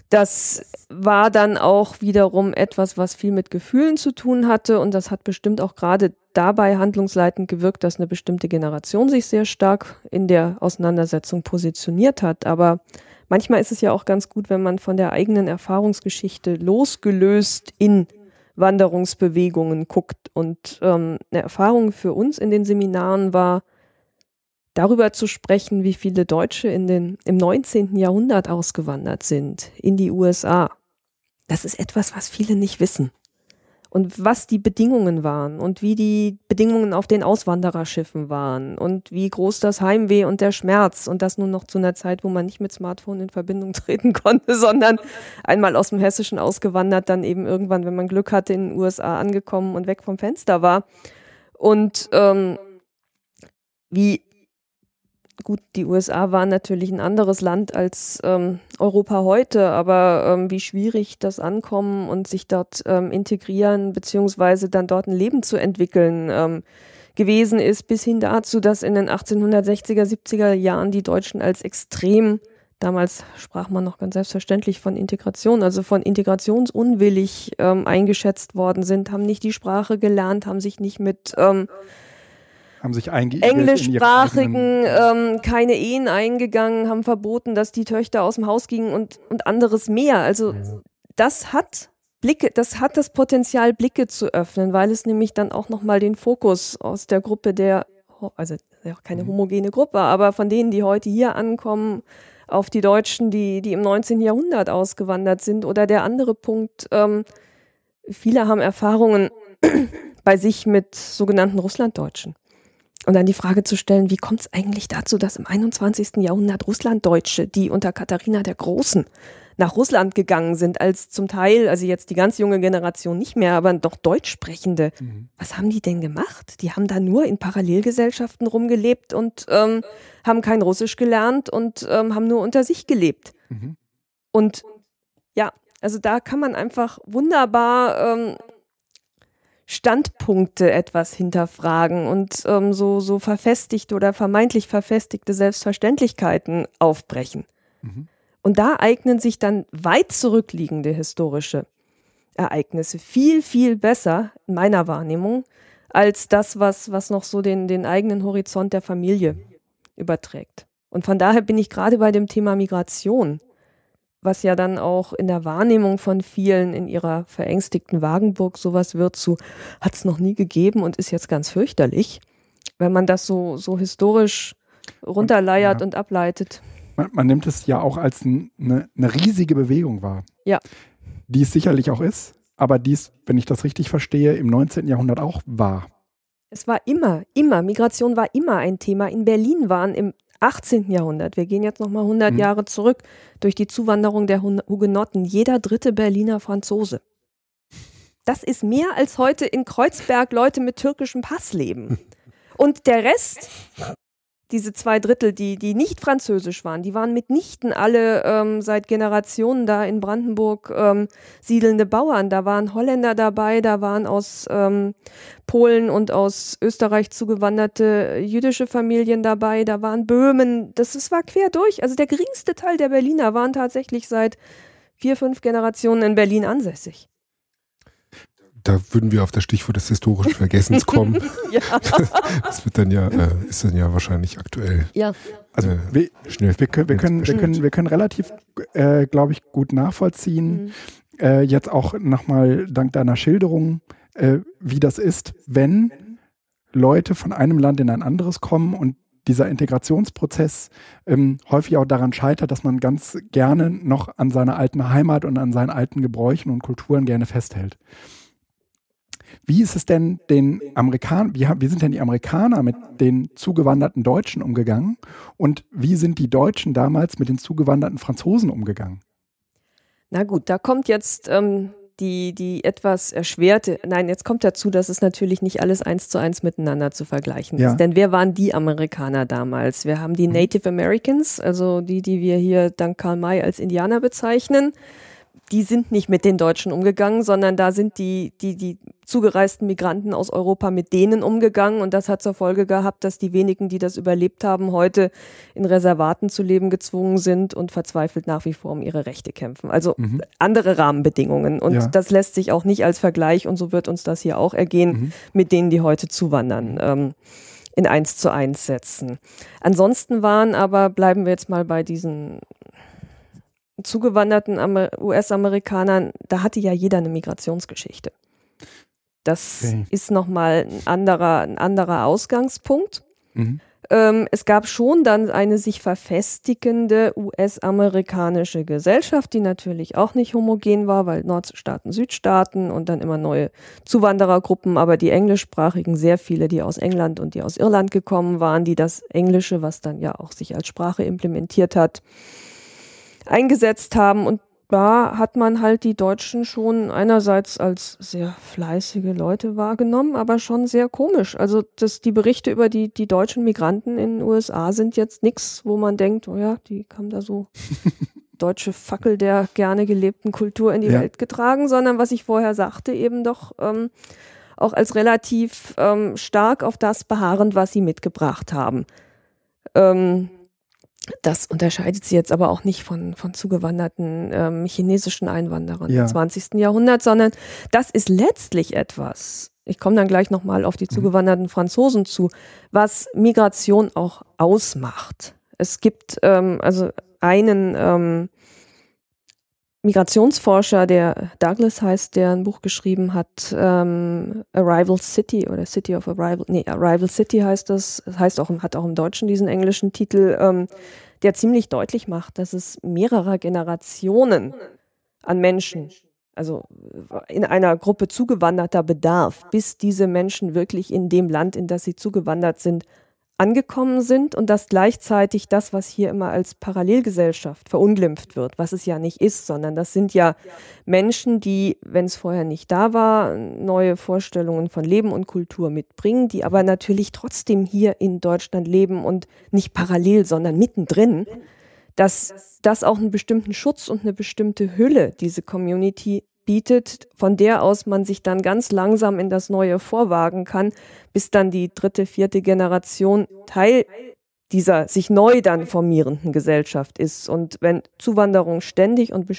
Das war dann auch wiederum etwas, was viel mit Gefühlen zu tun hatte und das hat bestimmt auch gerade dabei handlungsleitend gewirkt, dass eine bestimmte Generation sich sehr stark in der Auseinandersetzung positioniert hat. Aber manchmal ist es ja auch ganz gut, wenn man von der eigenen Erfahrungsgeschichte losgelöst in Wanderungsbewegungen guckt. Und ähm, eine Erfahrung für uns in den Seminaren war, darüber zu sprechen, wie viele Deutsche in den, im 19. Jahrhundert ausgewandert sind in die USA. Das ist etwas, was viele nicht wissen. Und was die Bedingungen waren und wie die Bedingungen auf den Auswandererschiffen waren und wie groß das Heimweh und der Schmerz und das nun noch zu einer Zeit, wo man nicht mit Smartphone in Verbindung (laughs) treten konnte, sondern einmal aus dem Hessischen ausgewandert, dann eben irgendwann, wenn man Glück hatte, in den USA angekommen und weg vom Fenster war. Und ähm, wie gut, die USA waren natürlich ein anderes Land als ähm, Europa heute, aber ähm, wie schwierig das Ankommen und sich dort ähm, integrieren, beziehungsweise dann dort ein Leben zu entwickeln, ähm, gewesen ist, bis hin dazu, dass in den 1860er, 70er Jahren die Deutschen als extrem, damals sprach man noch ganz selbstverständlich von Integration, also von integrationsunwillig ähm, eingeschätzt worden sind, haben nicht die Sprache gelernt, haben sich nicht mit ähm,
haben sich eingeigelt.
Englischsprachigen, ähm, keine Ehen eingegangen, haben verboten, dass die Töchter aus dem Haus gingen und, und anderes mehr. Also das hat Blicke, das hat das Potenzial, Blicke zu öffnen, weil es nämlich dann auch nochmal den Fokus aus der Gruppe der, also ja keine mhm. homogene Gruppe, aber von denen, die heute hier ankommen, auf die Deutschen, die, die im 19. Jahrhundert ausgewandert sind. Oder der andere Punkt, ähm, viele haben Erfahrungen (clears throat) bei sich mit sogenannten Russlanddeutschen. Und dann die Frage zu stellen, wie kommt es eigentlich dazu, dass im 21. Jahrhundert Russlanddeutsche, die unter Katharina der Großen nach Russland gegangen sind, als zum Teil, also jetzt die ganz junge Generation nicht mehr, aber doch Deutschsprechende, mhm. was haben die denn gemacht? Die haben da nur in Parallelgesellschaften rumgelebt und ähm, haben kein Russisch gelernt und ähm, haben nur unter sich gelebt. Mhm. Und ja, also da kann man einfach wunderbar ähm, Standpunkte etwas hinterfragen und ähm, so, so verfestigte oder vermeintlich verfestigte Selbstverständlichkeiten aufbrechen. Mhm. Und da eignen sich dann weit zurückliegende historische Ereignisse viel, viel besser in meiner Wahrnehmung als das, was, was noch so den, den eigenen Horizont der Familie überträgt. Und von daher bin ich gerade bei dem Thema Migration was ja dann auch in der Wahrnehmung von vielen in ihrer verängstigten Wagenburg sowas wird zu, hat es noch nie gegeben und ist jetzt ganz fürchterlich, wenn man das so, so historisch runterleiert und, ja. und ableitet.
Man, man, nimmt es ja auch als ein, eine, eine riesige Bewegung wahr.
Ja.
Die es sicherlich auch ist, aber dies, wenn ich das richtig verstehe, im 19. Jahrhundert auch war.
Es war immer, immer, Migration war immer ein Thema. In Berlin waren im 18. Jahrhundert, wir gehen jetzt nochmal 100 mhm. Jahre zurück, durch die Zuwanderung der Hugenotten, jeder dritte Berliner Franzose. Das ist mehr als heute in Kreuzberg Leute mit türkischem Pass leben. (laughs) Und der Rest diese zwei Drittel, die, die nicht französisch waren, die waren mitnichten alle ähm, seit Generationen da in Brandenburg ähm, siedelnde Bauern. Da waren Holländer dabei, da waren aus ähm, Polen und aus Österreich zugewanderte jüdische Familien dabei, da waren Böhmen. Das, das war quer durch. Also der geringste Teil der Berliner waren tatsächlich seit vier, fünf Generationen in Berlin ansässig
da würden wir auf das Stichwort des historischen Vergessens kommen. (laughs) ja. (laughs) Das wird dann ja, äh, ist dann ja wahrscheinlich aktuell.
Ja.
Also äh, wir, schnell. Wir können, wir können, wir können, wir können relativ, äh, glaube ich, gut nachvollziehen. Mhm. Äh, jetzt auch nochmal dank deiner Schilderung, äh, wie das ist, wenn Leute von einem Land in ein anderes kommen und dieser Integrationsprozess ähm, häufig auch daran scheitert, dass man ganz gerne noch an seiner alten Heimat und an seinen alten Gebräuchen und Kulturen gerne festhält. Wie ist es denn den Amerikanern, wie, wie sind denn die Amerikaner mit den zugewanderten Deutschen umgegangen? Und wie sind die Deutschen damals mit den zugewanderten Franzosen umgegangen?
Na gut, da kommt jetzt ähm, die, die etwas erschwerte, nein, jetzt kommt dazu, dass es natürlich nicht alles eins zu eins miteinander zu vergleichen ja. ist. Denn wer waren die Amerikaner damals? Wir haben die mhm. Native Americans, also die, die wir hier dank Karl May als Indianer bezeichnen die sind nicht mit den Deutschen umgegangen, sondern da sind die, die, die zugereisten Migranten aus Europa mit denen umgegangen. Und das hat zur Folge gehabt, dass die wenigen, die das überlebt haben, heute in Reservaten zu leben gezwungen sind und verzweifelt nach wie vor um ihre Rechte kämpfen. Also mhm. andere Rahmenbedingungen. Und ja. das lässt sich auch nicht als Vergleich, und so wird uns das hier auch ergehen, mhm. mit denen, die heute zuwandern. Ähm, in eins zu eins setzen. Ansonsten waren aber, bleiben wir jetzt mal bei diesen zugewanderten US-Amerikanern, da hatte ja jeder eine Migrationsgeschichte. Das okay. ist nochmal ein anderer, ein anderer Ausgangspunkt. Mhm. ähm, es gab schon dann eine sich verfestigende US-amerikanische Gesellschaft, die natürlich auch nicht homogen war, weil Nordstaaten, Südstaaten und dann immer neue Zuwanderergruppen, aber die englischsprachigen sehr viele, die aus England und die aus Irland gekommen waren, die das Englische, was dann ja auch sich als Sprache implementiert hat, eingesetzt haben und da hat man halt die Deutschen schon einerseits als sehr fleißige Leute wahrgenommen, aber schon sehr komisch. Also das, die Berichte über die, die deutschen Migranten in den USA sind jetzt nichts, wo man denkt, oh ja, die haben da so (laughs) deutsche Fackel der gerne gelebten Kultur in die ja. Welt getragen, sondern was ich vorher sagte, eben doch ähm, auch als relativ ähm, stark auf das beharrend, was sie mitgebracht haben. Ähm, das unterscheidet sie jetzt aber auch nicht von, von zugewanderten ähm, chinesischen Einwanderern ja. im 20. Jahrhundert, sondern das ist letztlich etwas, ich komme dann gleich nochmal auf die mhm. zugewanderten Franzosen zu, was Migration auch ausmacht. Es gibt ähm, also einen ähm, Migrationsforscher, der Douglas heißt, der ein Buch geschrieben hat, ähm, Arrival City oder City of Arrival, nee, Arrival City heißt das, heißt auch, hat auch im Deutschen diesen englischen Titel, ähm, der ziemlich deutlich macht, dass es mehrere Generationen an Menschen, also in einer Gruppe zugewanderter bedarf, bis diese Menschen wirklich in dem Land, in das sie zugewandert sind, angekommen sind und dass gleichzeitig das, was hier immer als Parallelgesellschaft verunglimpft wird, was es ja nicht ist, sondern das sind ja Menschen, die, wenn es vorher nicht da war, neue Vorstellungen von Leben und Kultur mitbringen, die aber natürlich trotzdem hier in Deutschland leben und nicht parallel, sondern mittendrin, dass das auch einen bestimmten Schutz und eine bestimmte Hülle diese Community bietet, von der aus man sich dann ganz langsam in das Neue vorwagen kann, bis dann die dritte, vierte Generation Teil dieser sich neu dann formierenden Gesellschaft ist. Und wenn Zuwanderung ständig und,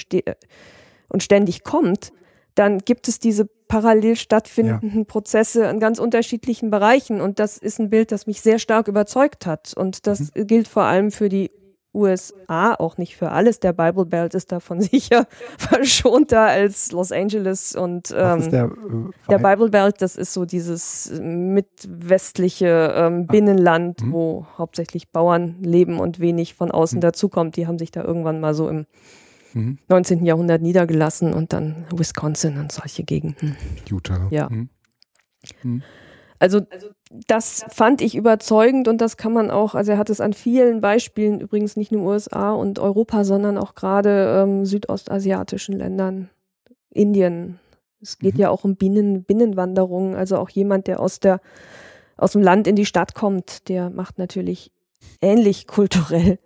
und ständig kommt, dann gibt es diese parallel stattfindenden ja. Prozesse in ganz unterschiedlichen Bereichen. Und das ist ein Bild, das mich sehr stark überzeugt hat. Und das mhm. gilt vor allem für die USA, auch nicht für alles. Der Bible Belt ist davon (laughs) sicher verschonter als Los Angeles und ähm, der, äh, der, Bible Belt, das ist so dieses mitwestliche ähm, ah. Binnenland, mhm. wo hauptsächlich Bauern leben und wenig von außen mhm. dazukommt. Die haben sich da irgendwann mal so im mhm. 19. Jahrhundert niedergelassen und dann Wisconsin und solche Gegenden.
Utah.
Ja. Mhm. Mhm. Also das fand ich überzeugend und das kann man auch, also er hat es an vielen Beispielen, übrigens nicht nur USA und Europa, sondern auch gerade ähm, südostasiatischen Ländern, Indien. Es geht mhm. ja auch um Binnen, Binnenwanderung, also auch jemand, der aus der aus dem Land in die Stadt kommt, der macht natürlich ähnlich kulturell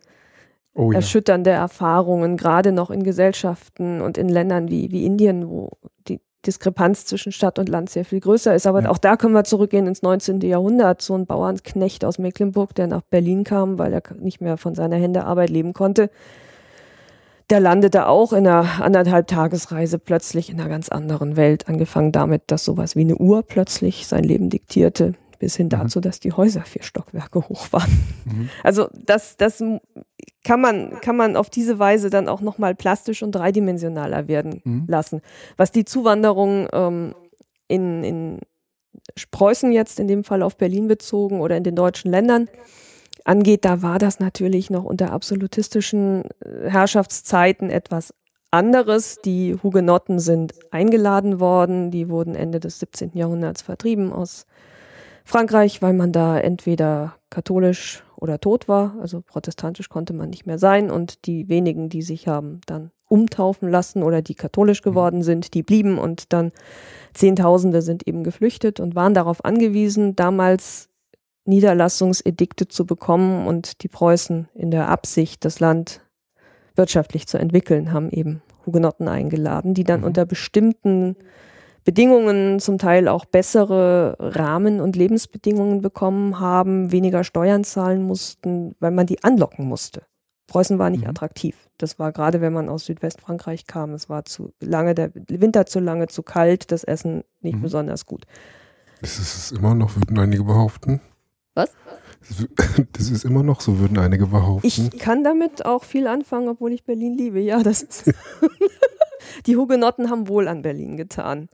oh, ja. erschütternde Erfahrungen, gerade noch in Gesellschaften und in Ländern wie, wie Indien, wo die Diskrepanz zwischen Stadt und Land sehr viel größer ist. Aber ja. auch da können wir zurückgehen ins 19. Jahrhundert. So ein Bauernknecht aus Mecklenburg, der nach Berlin kam, weil er nicht mehr von seiner Händearbeit leben konnte, der landete auch in einer anderthalb Tagesreise plötzlich in einer ganz anderen Welt. Angefangen damit, dass sowas wie eine Uhr plötzlich sein Leben diktierte bis hin mhm. dazu, dass die Häuser vier Stockwerke hoch waren. Mhm. Also das, das kann man, kann man auf diese Weise dann auch nochmal plastisch und dreidimensionaler werden mhm. lassen. Was die Zuwanderung ähm, in, in Preußen jetzt in dem Fall auf Berlin bezogen oder in den deutschen Ländern angeht, da war das natürlich noch unter absolutistischen äh, Herrschaftszeiten etwas anderes. Die Hugenotten sind eingeladen worden, die wurden Ende des 17. Jahrhunderts vertrieben aus Frankreich, weil man da entweder katholisch oder tot war, also protestantisch konnte man nicht mehr sein und die wenigen, die sich haben dann umtaufen lassen oder die katholisch mhm. geworden sind, die blieben und dann Zehntausende sind eben geflüchtet und waren darauf angewiesen, damals Niederlassungsedikte zu bekommen und die Preußen in der Absicht, das Land wirtschaftlich zu entwickeln, haben eben Hugenotten eingeladen, die dann mhm. unter bestimmten Bedingungen, zum Teil auch bessere Rahmen- und Lebensbedingungen bekommen haben, weniger Steuern zahlen mussten, weil man die anlocken musste. Preußen war nicht mhm. attraktiv. Das war gerade, wenn man aus Südwestfrankreich kam, es war zu lange, der Winter zu lange, zu kalt, das Essen nicht mhm. besonders gut.
Das ist es immer noch, würden einige behaupten.
Was? (laughs)
Das ist immer noch so, würden einige behaupten.
Ich kann damit auch viel anfangen, obwohl ich Berlin liebe. Ja, das ist. (laughs) (laughs) Die Hugenotten haben wohl an Berlin getan.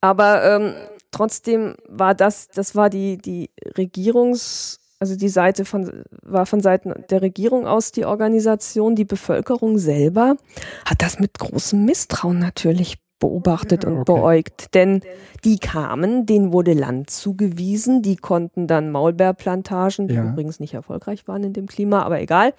Aber ähm, trotzdem war das, das war die, die Regierungs, also die Seite von, war von Seiten der Regierung aus die Organisation, die Bevölkerung selber hat das mit großem Misstrauen natürlich beobachtet und okay. beäugt. Denn die kamen, denen wurde Land zugewiesen, die konnten dann Maulbeerplantagen, die ja. übrigens nicht erfolgreich waren in dem Klima, aber egal,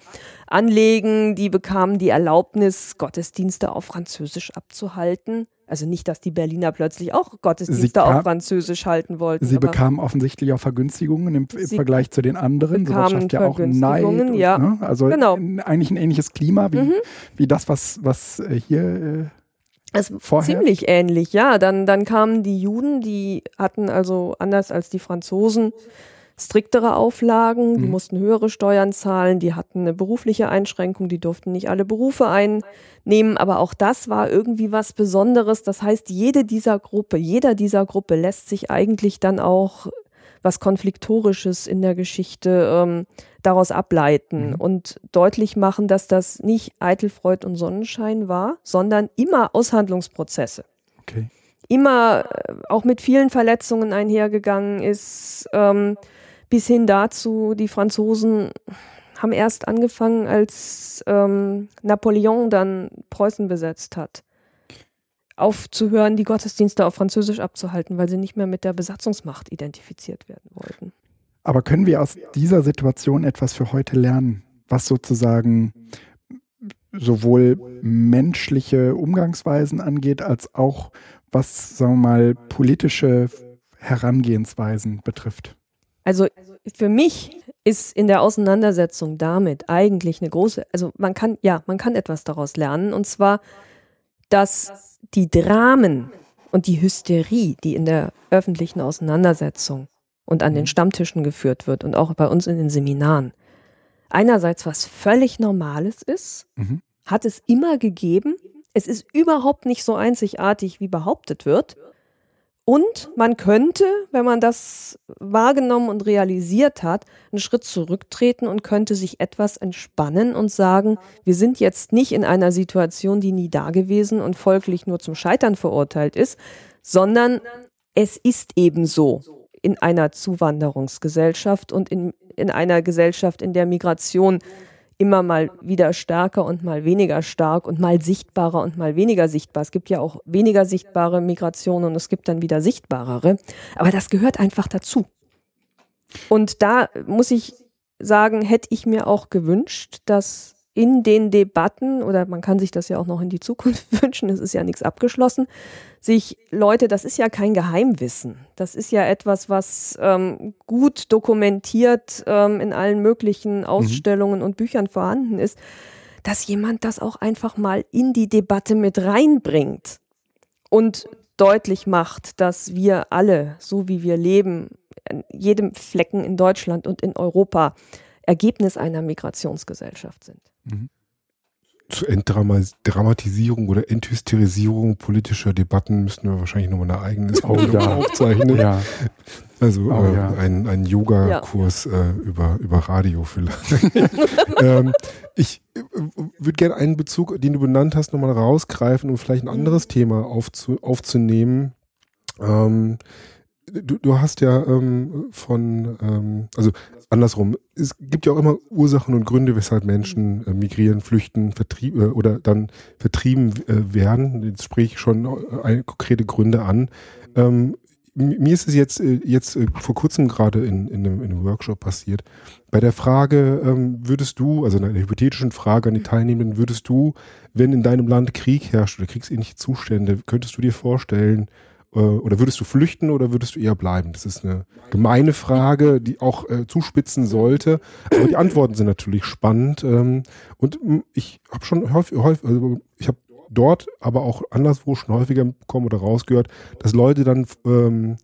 anlegen. Die bekamen die Erlaubnis, Gottesdienste auf Französisch abzuhalten. Also nicht, dass die Berliner plötzlich auch Gottesdienste kam, auf Französisch halten wollten.
Sie bekamen offensichtlich auch Vergünstigungen im, im Vergleich zu den anderen.
Sowas schafft ja auch Neid. Und, ja.
Ne? Also genau. eigentlich ein ähnliches Klima wie, mhm. wie das, was, was äh, hier äh,
also ziemlich ähnlich, ja. Dann, dann kamen die Juden, die hatten also anders als die Franzosen striktere Auflagen, die mhm. mussten höhere Steuern zahlen, die hatten eine berufliche Einschränkung, die durften nicht alle Berufe einnehmen, aber auch das war irgendwie was Besonderes. Das heißt, jede dieser Gruppe, jeder dieser Gruppe lässt sich eigentlich dann auch was Konfliktorisches in der Geschichte ähm, daraus ableiten mhm. und deutlich machen, dass das nicht Eitelfreud und Sonnenschein war, sondern immer Aushandlungsprozesse.
Okay.
Immer äh, auch mit vielen Verletzungen einhergegangen ist, ähm, bis hin dazu, die Franzosen haben erst angefangen, als ähm, Napoleon dann Preußen besetzt hat aufzuhören, die Gottesdienste auf Französisch abzuhalten, weil sie nicht mehr mit der Besatzungsmacht identifiziert werden wollten.
Aber können wir aus dieser Situation etwas für heute lernen, was sozusagen sowohl menschliche Umgangsweisen angeht, als auch was, sagen wir mal, politische Herangehensweisen betrifft?
Also für mich ist in der Auseinandersetzung damit eigentlich eine große, also man kann, ja, man kann etwas daraus lernen und zwar, dass die Dramen und die Hysterie, die in der öffentlichen Auseinandersetzung und an den mhm. Stammtischen geführt wird und auch bei uns in den Seminaren, einerseits was völlig Normales ist, mhm. hat es immer gegeben. Es ist überhaupt nicht so einzigartig, wie behauptet wird. Und man könnte, wenn man das wahrgenommen und realisiert hat, einen Schritt zurücktreten und könnte sich etwas entspannen und sagen, wir sind jetzt nicht in einer Situation, die nie dagewesen und folglich nur zum Scheitern verurteilt ist, sondern es ist eben so in einer Zuwanderungsgesellschaft und in, in einer Gesellschaft, in der Migration immer mal wieder stärker und mal weniger stark und mal sichtbarer und mal weniger sichtbar. Es gibt ja auch weniger sichtbare Migrationen und es gibt dann wieder sichtbarere. Aber das gehört einfach dazu. Und da muss ich sagen, hätte ich mir auch gewünscht, dass in den Debatten, oder man kann sich das ja auch noch in die Zukunft (laughs) wünschen, es ist ja nichts abgeschlossen, sich Leute, das ist ja kein Geheimwissen, das ist ja etwas, was ähm, gut dokumentiert ähm, in allen möglichen mhm. Ausstellungen mhm. und Büchern vorhanden ist, dass jemand das auch einfach mal in die Debatte mit reinbringt und deutlich macht, dass wir alle, so wie wir leben, in jedem Flecken in Deutschland und in Europa, Ergebnis einer Migrationsgesellschaft sind. Mhm.
Zur Entdramatisierung oder Enthysterisierung politischer Debatten müssten wir wahrscheinlich nochmal eine eigene oh, ja. aufzeichnen. Ja. Also oh, äh, ja. ein, ein Yoga-Kurs ja. äh, über, über Radio vielleicht. (laughs) ähm, ich äh, würde gerne einen Bezug, den du benannt hast, nochmal rausgreifen und vielleicht ein anderes mhm. Thema aufzu, aufzunehmen. Ähm, du, du hast ja ähm, von, ähm, also andersrum, es gibt ja auch immer Ursachen und Gründe, weshalb Menschen äh, migrieren, flüchten, vertrieben äh, oder dann vertrieben äh, werden. Jetzt spreche ich schon äh, konkrete Gründe an. Ähm, mir ist es jetzt, äh, jetzt äh, vor kurzem gerade in, in, einem, in einem Workshop passiert. Bei der Frage, ähm, würdest du, also einer hypothetischen Frage an die Teilnehmenden, würdest du, wenn in deinem Land Krieg herrscht oder kriegsähnliche Zustände, könntest du dir vorstellen, äh, oder würdest du flüchten oder würdest du eher bleiben? Das ist eine gemeine Frage, die auch äh, zuspitzen sollte. Aber die Antworten sind natürlich spannend. Ähm, und ich habe schon häufig, häufig also ich habe dort, aber auch anderswo schon häufiger bekommen oder rausgehört, dass Leute dann ähm,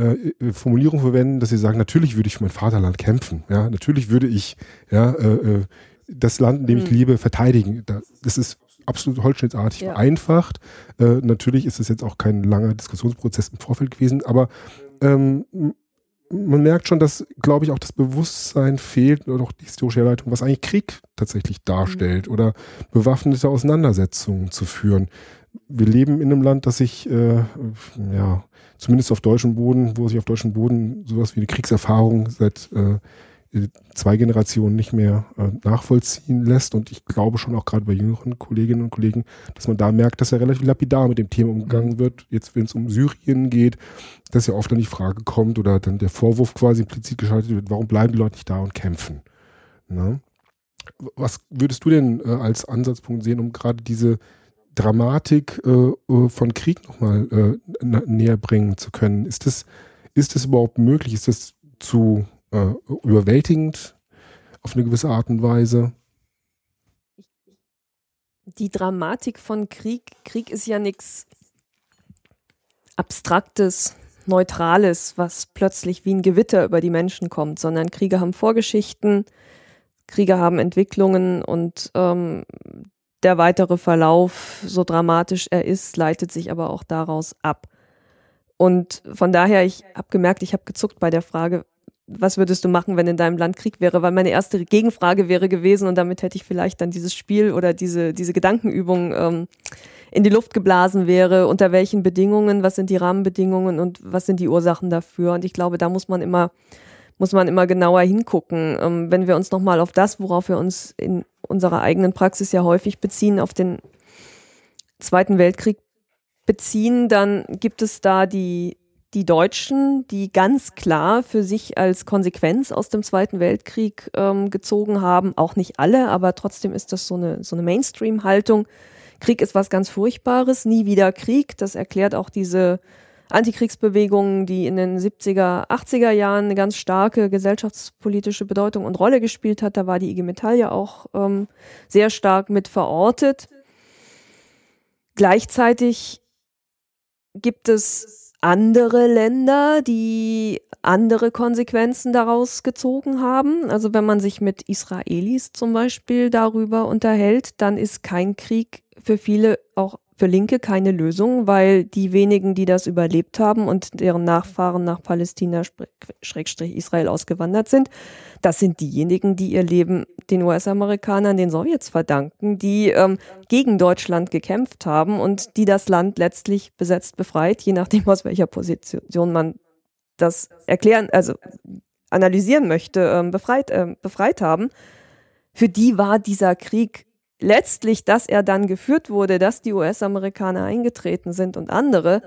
äh, äh, Formulierungen verwenden, dass sie sagen, natürlich würde ich für mein Vaterland kämpfen. Ja, natürlich würde ich ja äh, äh das Land, in dem ich hm. lebe, verteidigen. Das ist absolut holzschnittartig ja. vereinfacht. Äh, natürlich ist es jetzt auch kein langer Diskussionsprozess im Vorfeld gewesen, aber ähm, man merkt schon, dass, glaube ich, auch das Bewusstsein fehlt oder auch die historische Herleitung, was eigentlich Krieg tatsächlich darstellt mhm. oder bewaffnete Auseinandersetzungen zu führen. Wir leben in einem Land, das sich, äh, ja, zumindest auf deutschem Boden, wo sich auf deutschem Boden sowas wie eine Kriegserfahrung seit äh, zwei Generationen nicht mehr äh, nachvollziehen lässt. Und ich glaube schon auch gerade bei jüngeren Kolleginnen und Kollegen, dass man da merkt, dass ja relativ lapidar mit dem Thema umgegangen wird. Jetzt, wenn es um Syrien geht, dass ja oft dann die Frage kommt oder dann der Vorwurf quasi implizit geschaltet wird, warum bleiben die Leute nicht da und kämpfen? Ne? Was würdest du denn äh, als Ansatzpunkt sehen, um gerade diese Dramatik äh, äh von Krieg nochmal äh, näher bringen zu können? Ist das, ist das überhaupt möglich? Ist das zu äh, überwältigend auf eine gewisse Art und Weise?
Die Dramatik von Krieg, Krieg ist ja nichts Abstraktes, Neutrales, was plötzlich wie ein Gewitter über die Menschen kommt, sondern Kriege haben Vorgeschichten, Kriege haben Entwicklungen und ähm, der weitere Verlauf, so dramatisch er ist, leitet sich aber auch daraus ab. Und von daher, ich habe gemerkt, ich habe gezuckt bei der Frage, was würdest du machen, wenn in deinem Land Krieg wäre? Weil meine erste Gegenfrage wäre gewesen und damit hätte ich vielleicht dann dieses Spiel oder diese, diese Gedankenübung ähm, in die Luft geblasen wäre. Unter welchen Bedingungen? Was sind die Rahmenbedingungen und was sind die Ursachen dafür? Und ich glaube, da muss man immer muss man immer genauer hingucken. Ähm, wenn wir uns nochmal auf das, worauf wir uns in unserer eigenen Praxis ja häufig beziehen, auf den Zweiten Weltkrieg beziehen, dann gibt es da die, die Deutschen, die ganz klar für sich als Konsequenz aus dem Zweiten Weltkrieg ähm, gezogen haben. Auch nicht alle, aber trotzdem ist das so eine, so eine Mainstream-Haltung. Krieg ist was ganz Furchtbares, nie wieder Krieg. Das erklärt auch diese Antikriegsbewegung, die in den 70er, 80er Jahren eine ganz starke gesellschaftspolitische Bedeutung und Rolle gespielt hat. Da war die IG Metall ja auch ähm, sehr stark mit verortet. Gleichzeitig gibt es andere Länder, die andere Konsequenzen daraus gezogen haben. Also wenn man sich mit Israelis zum Beispiel darüber unterhält, dann ist kein Krieg für viele auch für Linke keine Lösung, weil die wenigen, die das überlebt haben und deren Nachfahren nach Palästina Schrägstrich Israel ausgewandert sind, das sind diejenigen, die ihr Leben den US-Amerikanern, den Sowjets verdanken, die ähm, gegen Deutschland gekämpft haben und die das Land letztlich besetzt befreit, je nachdem aus welcher Position man das erklären, also analysieren möchte, ähm, befreit, äh, befreit haben. Für die war dieser Krieg letztlich, dass er dann geführt wurde, dass die US-Amerikaner eingetreten sind und andere,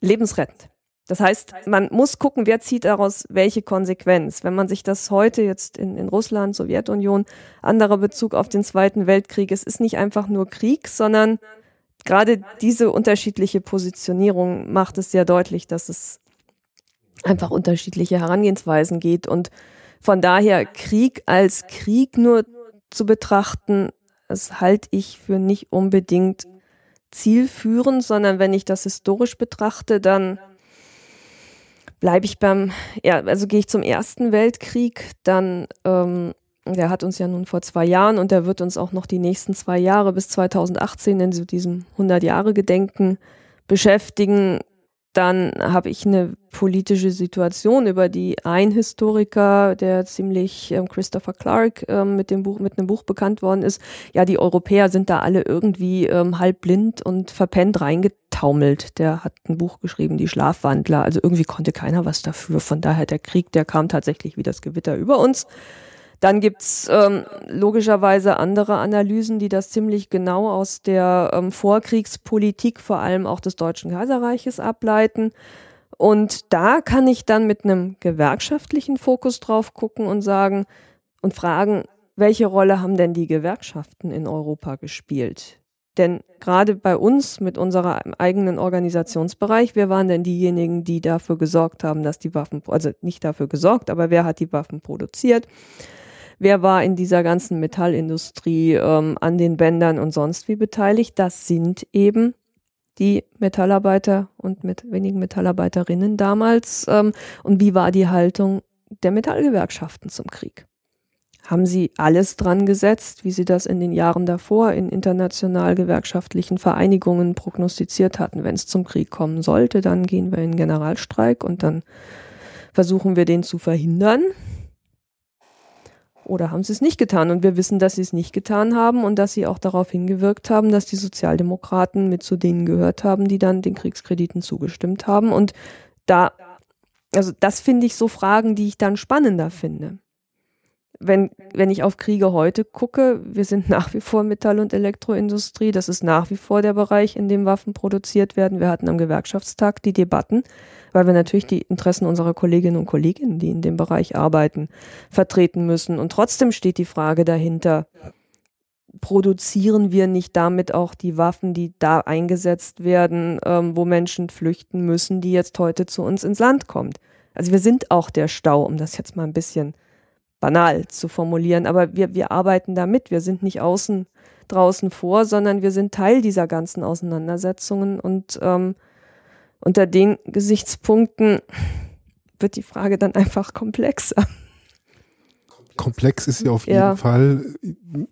lebensrettend. Das heißt, man muss gucken, wer zieht daraus welche Konsequenz. Wenn man sich das heute jetzt in, in Russland, Sowjetunion, anderer Bezug auf den Zweiten Weltkrieg, es ist nicht einfach nur Krieg, sondern gerade diese unterschiedliche Positionierung macht es sehr deutlich, dass es einfach unterschiedliche Herangehensweisen geht und von daher Krieg als Krieg nur zu betrachten, das halte ich für nicht unbedingt zielführend, sondern wenn ich das historisch betrachte, dann bleibe ich beim, ja, also gehe ich zum Ersten Weltkrieg, dann, ähm, der hat uns ja nun vor zwei Jahren und der wird uns auch noch die nächsten zwei Jahre bis 2018 in so diesem 100-Jahre-Gedenken beschäftigen dann habe ich eine politische Situation, über die ein Historiker, der ziemlich ähm, Christopher Clark ähm, mit dem Buch, mit einem Buch bekannt worden ist, ja, die Europäer sind da alle irgendwie ähm, halb blind und verpennt reingetaumelt. Der hat ein Buch geschrieben, die Schlafwandler. Also irgendwie konnte keiner was dafür. Von daher der Krieg, der kam tatsächlich wie das Gewitter über uns. Dann gibt's ähm, logischerweise andere Analysen, die das ziemlich genau aus der ähm, Vorkriegspolitik, vor allem auch des Deutschen Kaiserreiches, ableiten. Und da kann ich dann mit einem gewerkschaftlichen Fokus drauf gucken und sagen und fragen, welche Rolle haben denn die Gewerkschaften in Europa gespielt? Denn gerade bei uns mit unserem eigenen Organisationsbereich, wer waren denn diejenigen, die dafür gesorgt haben, dass die Waffen, also nicht dafür gesorgt, aber wer hat die Waffen produziert? Wer war in dieser ganzen Metallindustrie ähm, an den Bändern und sonst wie beteiligt? Das sind eben die Metallarbeiter und mit wenigen Metallarbeiterinnen damals. Ähm, und wie war die Haltung der Metallgewerkschaften zum Krieg? Haben sie alles dran gesetzt, wie sie das in den Jahren davor in international gewerkschaftlichen Vereinigungen prognostiziert hatten? Wenn es zum Krieg kommen sollte, dann gehen wir in Generalstreik und dann versuchen wir den zu verhindern. Oder haben sie es nicht getan? Und wir wissen, dass sie es nicht getan haben und dass sie auch darauf hingewirkt haben, dass die Sozialdemokraten mit zu denen gehört haben, die dann den Kriegskrediten zugestimmt haben. Und da, also das finde ich so Fragen, die ich dann spannender finde. Wenn, wenn ich auf Kriege heute gucke, wir sind (laughs) nach wie vor Metall- und Elektroindustrie. Das ist nach wie vor der Bereich, in dem Waffen produziert werden. Wir hatten am Gewerkschaftstag die Debatten, weil wir natürlich die Interessen unserer Kolleginnen und Kollegen, die in dem Bereich arbeiten, vertreten müssen. Und trotzdem steht die Frage dahinter, produzieren wir nicht damit auch die Waffen, die da eingesetzt werden, ähm, wo Menschen flüchten müssen, die jetzt heute zu uns ins Land kommt? Also wir sind auch der Stau, um das jetzt mal ein bisschen banal zu formulieren, aber wir, wir arbeiten da mit. Wir sind nicht außen draußen vor, sondern wir sind Teil dieser ganzen Auseinandersetzungen und ähm, unter den Gesichtspunkten wird die Frage dann einfach komplexer.
Komplex ist ja auf jeden ja. Fall.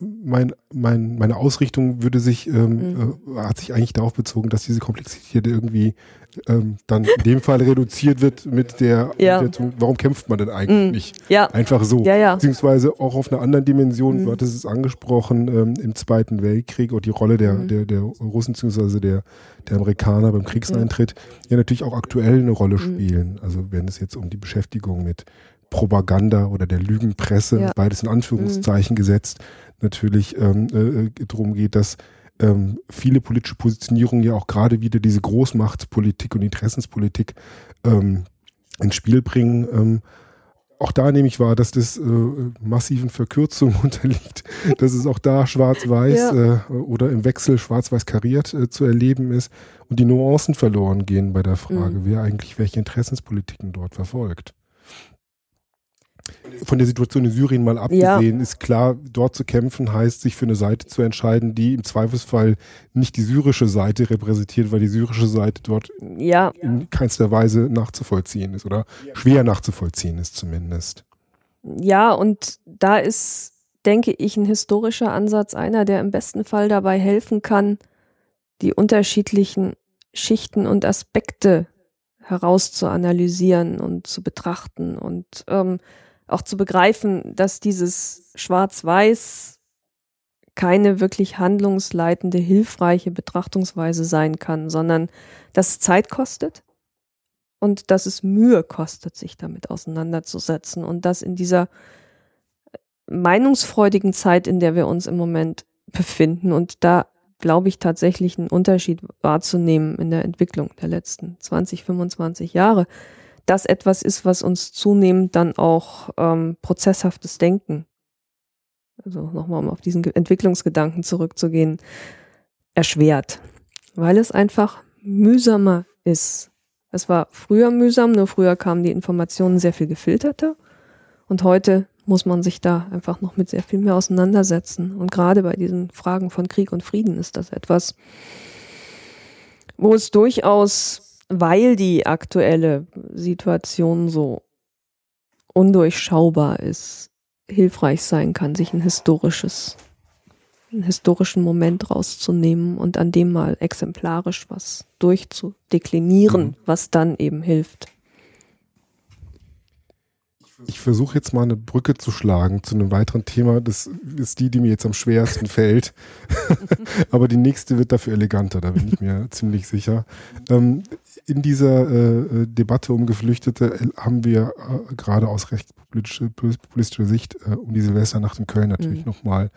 Mein, mein, meine Ausrichtung würde sich, ähm, mhm. äh, hat sich eigentlich darauf bezogen, dass diese Komplexität irgendwie ähm, dann in dem Fall reduziert wird mit der, ja. mit der warum kämpft man denn eigentlich? Mhm. Ja. Einfach so. Beziehungsweise auch auf einer anderen Dimension, mhm. du hattest es angesprochen, ähm, im Zweiten Weltkrieg und die Rolle der, mhm. der, der Russen beziehungsweise der, der Amerikaner beim Kriegseintritt ja natürlich auch aktuell eine Rolle mhm. spielen. Also wenn es jetzt um die Beschäftigung mit Propaganda oder der Lügenpresse, ja. beides in Anführungszeichen mhm. gesetzt, natürlich ähm, äh, darum geht, dass ähm, viele politische Positionierungen ja auch gerade wieder diese Großmachtpolitik und Interessenspolitik ähm, ins Spiel bringen. Ähm, auch da nehme ich wahr, dass das äh, massiven Verkürzungen (laughs) unterliegt, dass es auch da schwarz-weiß ja. äh, oder im Wechsel schwarz-weiß kariert äh, zu erleben ist und die Nuancen verloren gehen bei der Frage, mhm. wer eigentlich welche Interessenspolitiken dort verfolgt von der Situation in Syrien mal abgesehen, ja. ist klar, dort zu kämpfen heißt, sich für eine Seite zu entscheiden, die im Zweifelsfall nicht die syrische Seite repräsentiert, weil die syrische Seite dort ja. in keinster Weise nachzuvollziehen ist oder schwer nachzuvollziehen ist zumindest.
Ja, und da ist, denke ich, ein historischer Ansatz einer, der im besten Fall dabei helfen kann, die unterschiedlichen Schichten und Aspekte herauszuanalysieren und zu betrachten und ähm, auch zu begreifen, dass dieses Schwarz-Weiß keine wirklich handlungsleitende, hilfreiche Betrachtungsweise sein kann, sondern dass es Zeit kostet und dass es Mühe kostet, sich damit auseinanderzusetzen. Und dass in dieser meinungsfreudigen Zeit, in der wir uns im Moment befinden und da glaube ich tatsächlich einen Unterschied wahrzunehmen in der Entwicklung der letzten 20, 25 Jahre, das etwas ist, was uns zunehmend dann auch ähm, prozesshaftes Denken, also nochmal um auf diesen Entwicklungsgedanken zurückzugehen, erschwert, weil es einfach mühsamer ist. Es war früher mühsam, nur früher kamen die Informationen sehr viel gefilterter und heute muss man sich da einfach noch mit sehr viel mehr auseinandersetzen. Und gerade bei diesen Fragen von Krieg und Frieden ist das etwas, wo es durchaus weil die aktuelle Situation so undurchschaubar ist, hilfreich sein kann, sich ein historisches, einen historischen Moment rauszunehmen und an dem mal exemplarisch was durchzudeklinieren, mhm. was dann eben hilft.
Ich versuche jetzt mal eine Brücke zu schlagen zu einem weiteren Thema. Das ist die, die mir jetzt am schwersten (laughs) fällt. (laughs) Aber die nächste wird dafür eleganter, da bin ich mir (laughs) ziemlich sicher. in dieser äh, Debatte um Geflüchtete haben wir äh, gerade aus rechtspopulistischer Sicht äh, um die Silvesternacht in Köln natürlich mhm. nochmal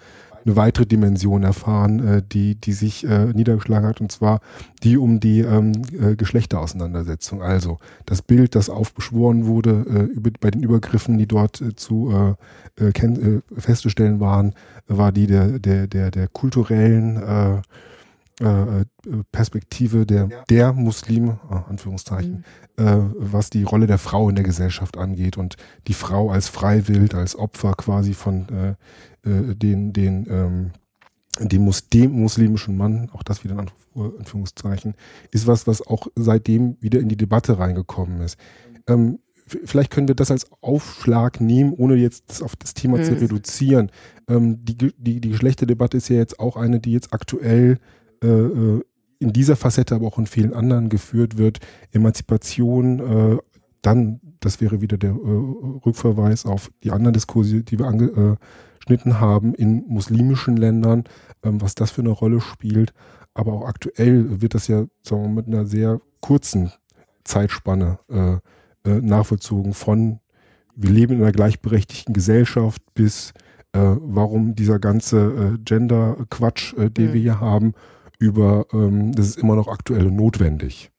eine weitere Dimension erfahren, äh, die, die sich äh, niedergeschlagen hat, und zwar die um die ähm, äh, Geschlechterauseinandersetzung. Also das Bild, das aufbeschworen wurde äh, über, bei den Übergriffen, die dort äh, zu äh, äh, festzustellen waren, war die der, der, der, der kulturellen äh, äh, Perspektive der, der Muslime, äh, Anführungszeichen, mhm. äh, was die Rolle der Frau in der Gesellschaft angeht und die Frau als Freiwild, als Opfer quasi von äh, äh, den, den, ähm, dem, Mus dem muslimischen Mann, auch das wieder in Anführungszeichen, ist was, was auch seitdem wieder in die Debatte reingekommen ist. Ähm, vielleicht können wir das als Aufschlag nehmen, ohne jetzt das auf das Thema mhm. zu reduzieren. Ähm, die, die, die Geschlechterdebatte ist ja jetzt auch eine, die jetzt aktuell äh, äh, in dieser Facette, aber auch in vielen anderen geführt wird. Emanzipation, äh, dann, das wäre wieder der äh, Rückverweis auf die anderen Diskurse, die wir angeschnitten haben in muslimischen Ländern, ähm, was das für eine Rolle spielt. Aber auch aktuell wird das ja sagen wir, mit einer sehr kurzen Zeitspanne äh, äh, nachvollzogen von wir leben in einer gleichberechtigten Gesellschaft bis äh, warum dieser ganze äh, Gender-Quatsch, äh, den mhm. wir hier haben, über ähm, das ist immer noch aktuell und notwendig.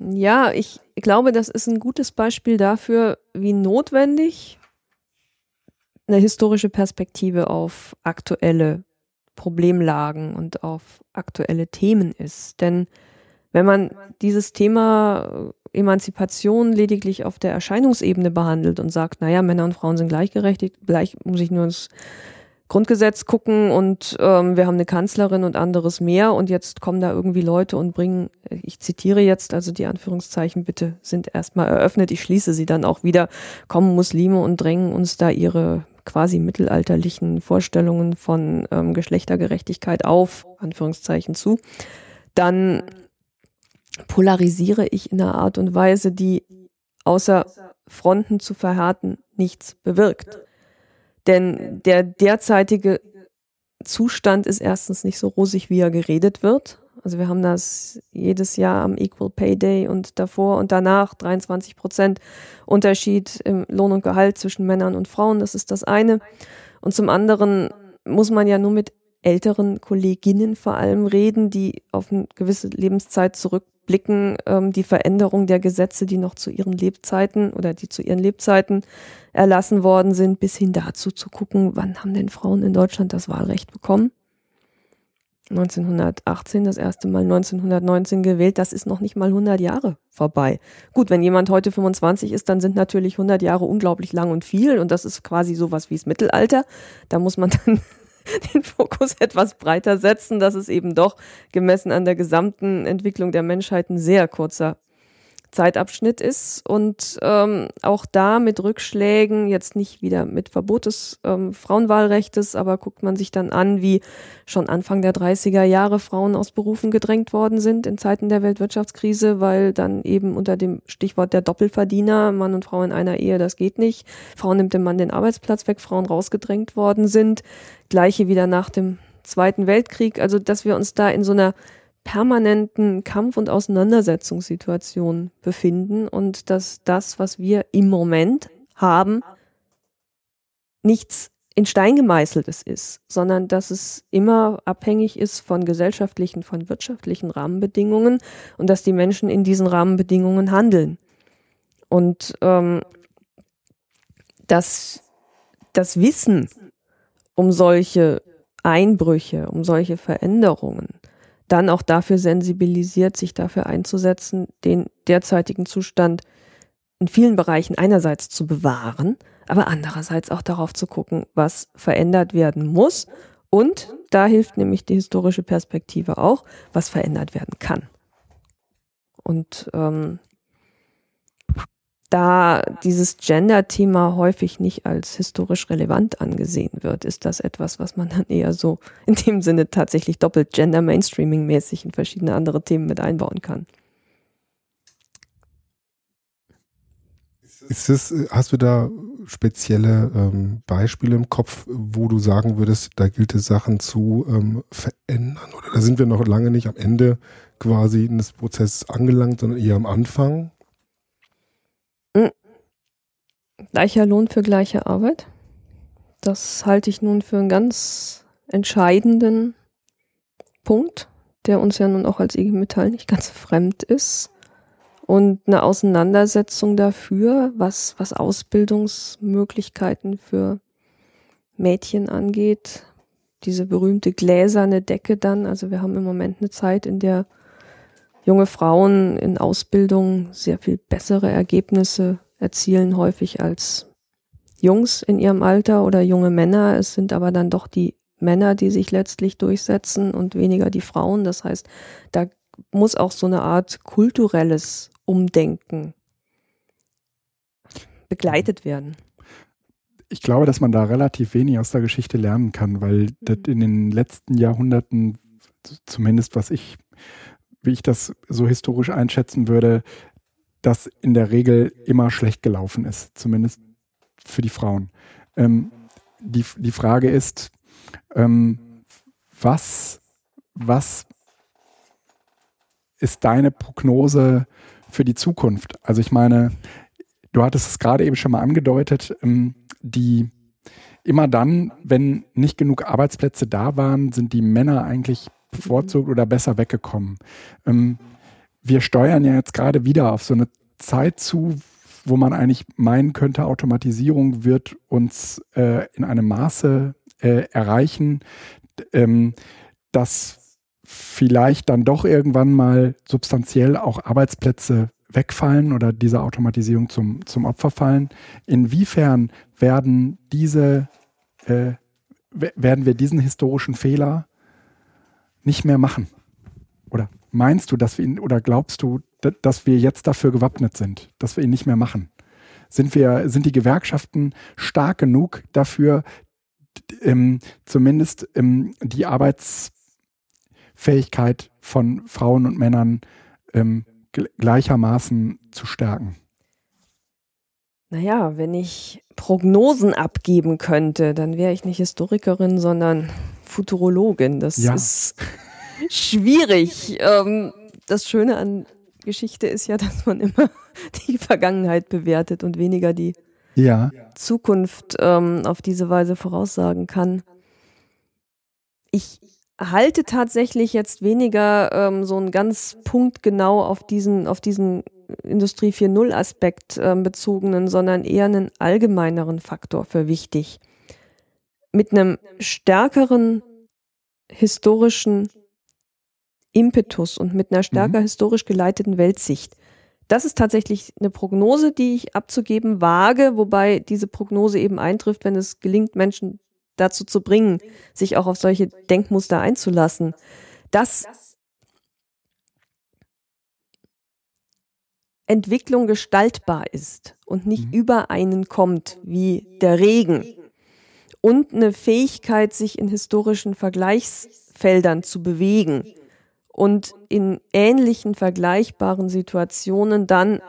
Ja, ich glaube, das ist ein gutes Beispiel dafür, wie notwendig eine historische Perspektive auf aktuelle Problemlagen und auf aktuelle Themen ist. Denn wenn man dieses Thema äh, Emanzipation lediglich auf der Erscheinungsebene behandelt und sagt, naja, Männer und Frauen sind gleichgerechtigt, gleich muss ich nur ins Grundgesetz gucken und ähm, wir haben eine Kanzlerin und anderes mehr und jetzt kommen da irgendwie Leute und bringen, ich zitiere jetzt, also die Anführungszeichen bitte sind erstmal eröffnet, ich schließe sie dann auch wieder, kommen Muslime und drängen uns da ihre quasi mittelalterlichen Vorstellungen von ähm, Geschlechtergerechtigkeit auf, Anführungszeichen zu, dann polarisiere ich in einer Art und Weise, die außer Fronten zu verhärten nichts bewirkt. Denn der derzeitige Zustand ist erstens nicht so rosig, wie er geredet wird. Also wir haben das jedes Jahr am Equal Pay Day und davor und danach 23 Prozent Unterschied im Lohn und Gehalt zwischen Männern und Frauen. Das ist das eine. Und zum anderen muss man ja nur mit älteren Kolleginnen vor allem reden, die auf eine gewisse Lebenszeit zurückblicken, ähm, die Veränderung der Gesetze, die noch zu ihren Lebzeiten oder die zu ihren Lebzeiten erlassen worden sind, bis hin dazu zu gucken, wann haben denn Frauen in Deutschland das Wahlrecht bekommen. 1918, das erste Mal 1919 gewählt, das ist noch nicht mal 100 Jahre vorbei. Gut, wenn jemand heute 25 ist, dann sind natürlich 100 Jahre unglaublich lang und viel und das ist quasi sowas wie das Mittelalter. Da muss man dann den Fokus etwas breiter setzen, dass es eben doch gemessen an der gesamten Entwicklung der Menschheit ein sehr kurzer Zeitabschnitt ist und ähm, auch da mit Rückschlägen, jetzt nicht wieder mit Verbot des ähm, Frauenwahlrechtes, aber guckt man sich dann an, wie schon Anfang der 30er Jahre Frauen aus Berufen gedrängt worden sind in Zeiten der Weltwirtschaftskrise, weil dann eben unter dem Stichwort der Doppelverdiener, Mann und Frau in einer Ehe, das geht nicht. Frauen nimmt dem Mann den Arbeitsplatz weg, Frauen rausgedrängt worden sind. Gleiche wieder nach dem Zweiten Weltkrieg, also dass wir uns da in so einer permanenten Kampf- und Auseinandersetzungssituation befinden und dass das, was wir im Moment haben, nichts in Stein gemeißeltes ist, sondern dass es immer abhängig ist von gesellschaftlichen, von wirtschaftlichen Rahmenbedingungen und dass die Menschen in diesen Rahmenbedingungen handeln. Und ähm, dass das Wissen um solche Einbrüche, um solche Veränderungen dann auch dafür sensibilisiert, sich dafür einzusetzen, den derzeitigen Zustand in vielen Bereichen einerseits zu bewahren, aber andererseits auch darauf zu gucken, was verändert werden muss. Und da hilft nämlich die historische Perspektive auch, was verändert werden kann. Und ähm, da dieses Gender-Thema häufig nicht als historisch relevant angesehen wird, ist das etwas, was man dann eher so in dem Sinne tatsächlich doppelt Gender-Mainstreaming-mäßig in verschiedene andere Themen mit einbauen kann.
Ist es, hast du da spezielle ähm, Beispiele im Kopf, wo du sagen würdest, da gilt es Sachen zu ähm, verändern? Oder da sind wir noch lange nicht am Ende quasi des Prozesses angelangt, sondern eher am Anfang?
Gleicher Lohn für gleiche Arbeit. Das halte ich nun für einen ganz entscheidenden Punkt, der uns ja nun auch als IG Metall nicht ganz fremd ist. Und eine Auseinandersetzung dafür, was, was Ausbildungsmöglichkeiten für Mädchen angeht. Diese berühmte gläserne Decke dann. Also wir haben im Moment eine Zeit, in der junge Frauen in Ausbildung sehr viel bessere Ergebnisse erzielen häufig als Jungs in ihrem Alter oder junge Männer. Es sind aber dann doch die Männer, die sich letztlich durchsetzen und weniger die Frauen. Das heißt, da muss auch so eine Art kulturelles Umdenken begleitet werden.
Ich glaube, dass man da relativ wenig aus der Geschichte lernen kann, weil das in den letzten Jahrhunderten, zumindest was ich, wie ich das so historisch einschätzen würde, das in der Regel immer schlecht gelaufen ist, zumindest für die Frauen. Ähm, die, die Frage ist, ähm, was, was ist deine Prognose für die Zukunft? Also ich meine, du hattest es gerade eben schon mal angedeutet, ähm, die immer dann, wenn nicht genug Arbeitsplätze da waren, sind die Männer eigentlich bevorzugt oder besser weggekommen. Ähm, wir steuern ja jetzt gerade wieder auf so eine Zeit zu, wo man eigentlich meinen könnte, Automatisierung wird uns äh, in einem Maße äh, erreichen, ähm, dass vielleicht dann doch irgendwann mal substanziell auch Arbeitsplätze wegfallen oder dieser Automatisierung zum, zum Opfer fallen. Inwiefern werden diese, äh, werden wir diesen historischen Fehler nicht mehr machen? Oder meinst du, dass wir ihn, oder glaubst du, dass wir jetzt dafür gewappnet sind, dass wir ihn nicht mehr machen? Sind wir, sind die Gewerkschaften stark genug dafür, ähm, zumindest ähm, die Arbeitsfähigkeit von Frauen und Männern ähm, gleichermaßen zu stärken?
Naja, wenn ich Prognosen abgeben könnte, dann wäre ich nicht Historikerin, sondern Futurologin. Das ja. ist schwierig. Ähm, das Schöne an Geschichte ist ja, dass man immer (laughs) die Vergangenheit bewertet und weniger die ja. Zukunft ähm, auf diese Weise voraussagen kann. Ich halte tatsächlich jetzt weniger ähm, so einen ganz punktgenau auf diesen, auf diesen Industrie 4.0 Aspekt ähm, bezogenen, sondern eher einen allgemeineren Faktor für wichtig. Mit einem stärkeren historischen Impetus und mit einer stärker mhm. historisch geleiteten Weltsicht. Das ist tatsächlich eine Prognose, die ich abzugeben wage, wobei diese Prognose eben eintrifft, wenn es gelingt, Menschen dazu zu bringen, sich auch auf solche Denkmuster einzulassen. Dass Entwicklung gestaltbar ist und nicht mhm. über einen kommt wie der Regen und eine Fähigkeit, sich in historischen Vergleichsfeldern zu bewegen und in ähnlichen vergleichbaren Situationen dann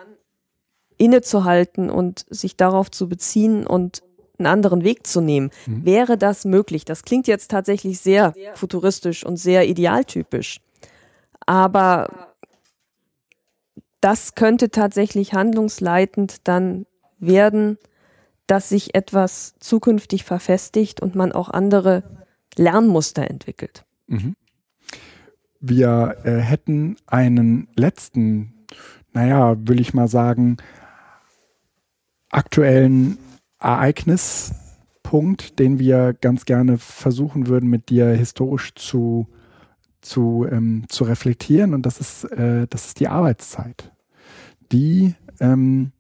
innezuhalten und sich darauf zu beziehen und einen anderen Weg zu nehmen. Mhm. Wäre das möglich? Das klingt jetzt tatsächlich sehr futuristisch und sehr idealtypisch. Aber das könnte tatsächlich handlungsleitend dann werden, dass sich etwas zukünftig verfestigt und man auch andere Lernmuster entwickelt. Mhm
wir äh, hätten einen letzten, naja, will ich mal sagen, aktuellen Ereignispunkt, den wir ganz gerne versuchen würden, mit dir historisch zu, zu, ähm, zu reflektieren. Und das ist, äh, das ist die Arbeitszeit, die, ähm,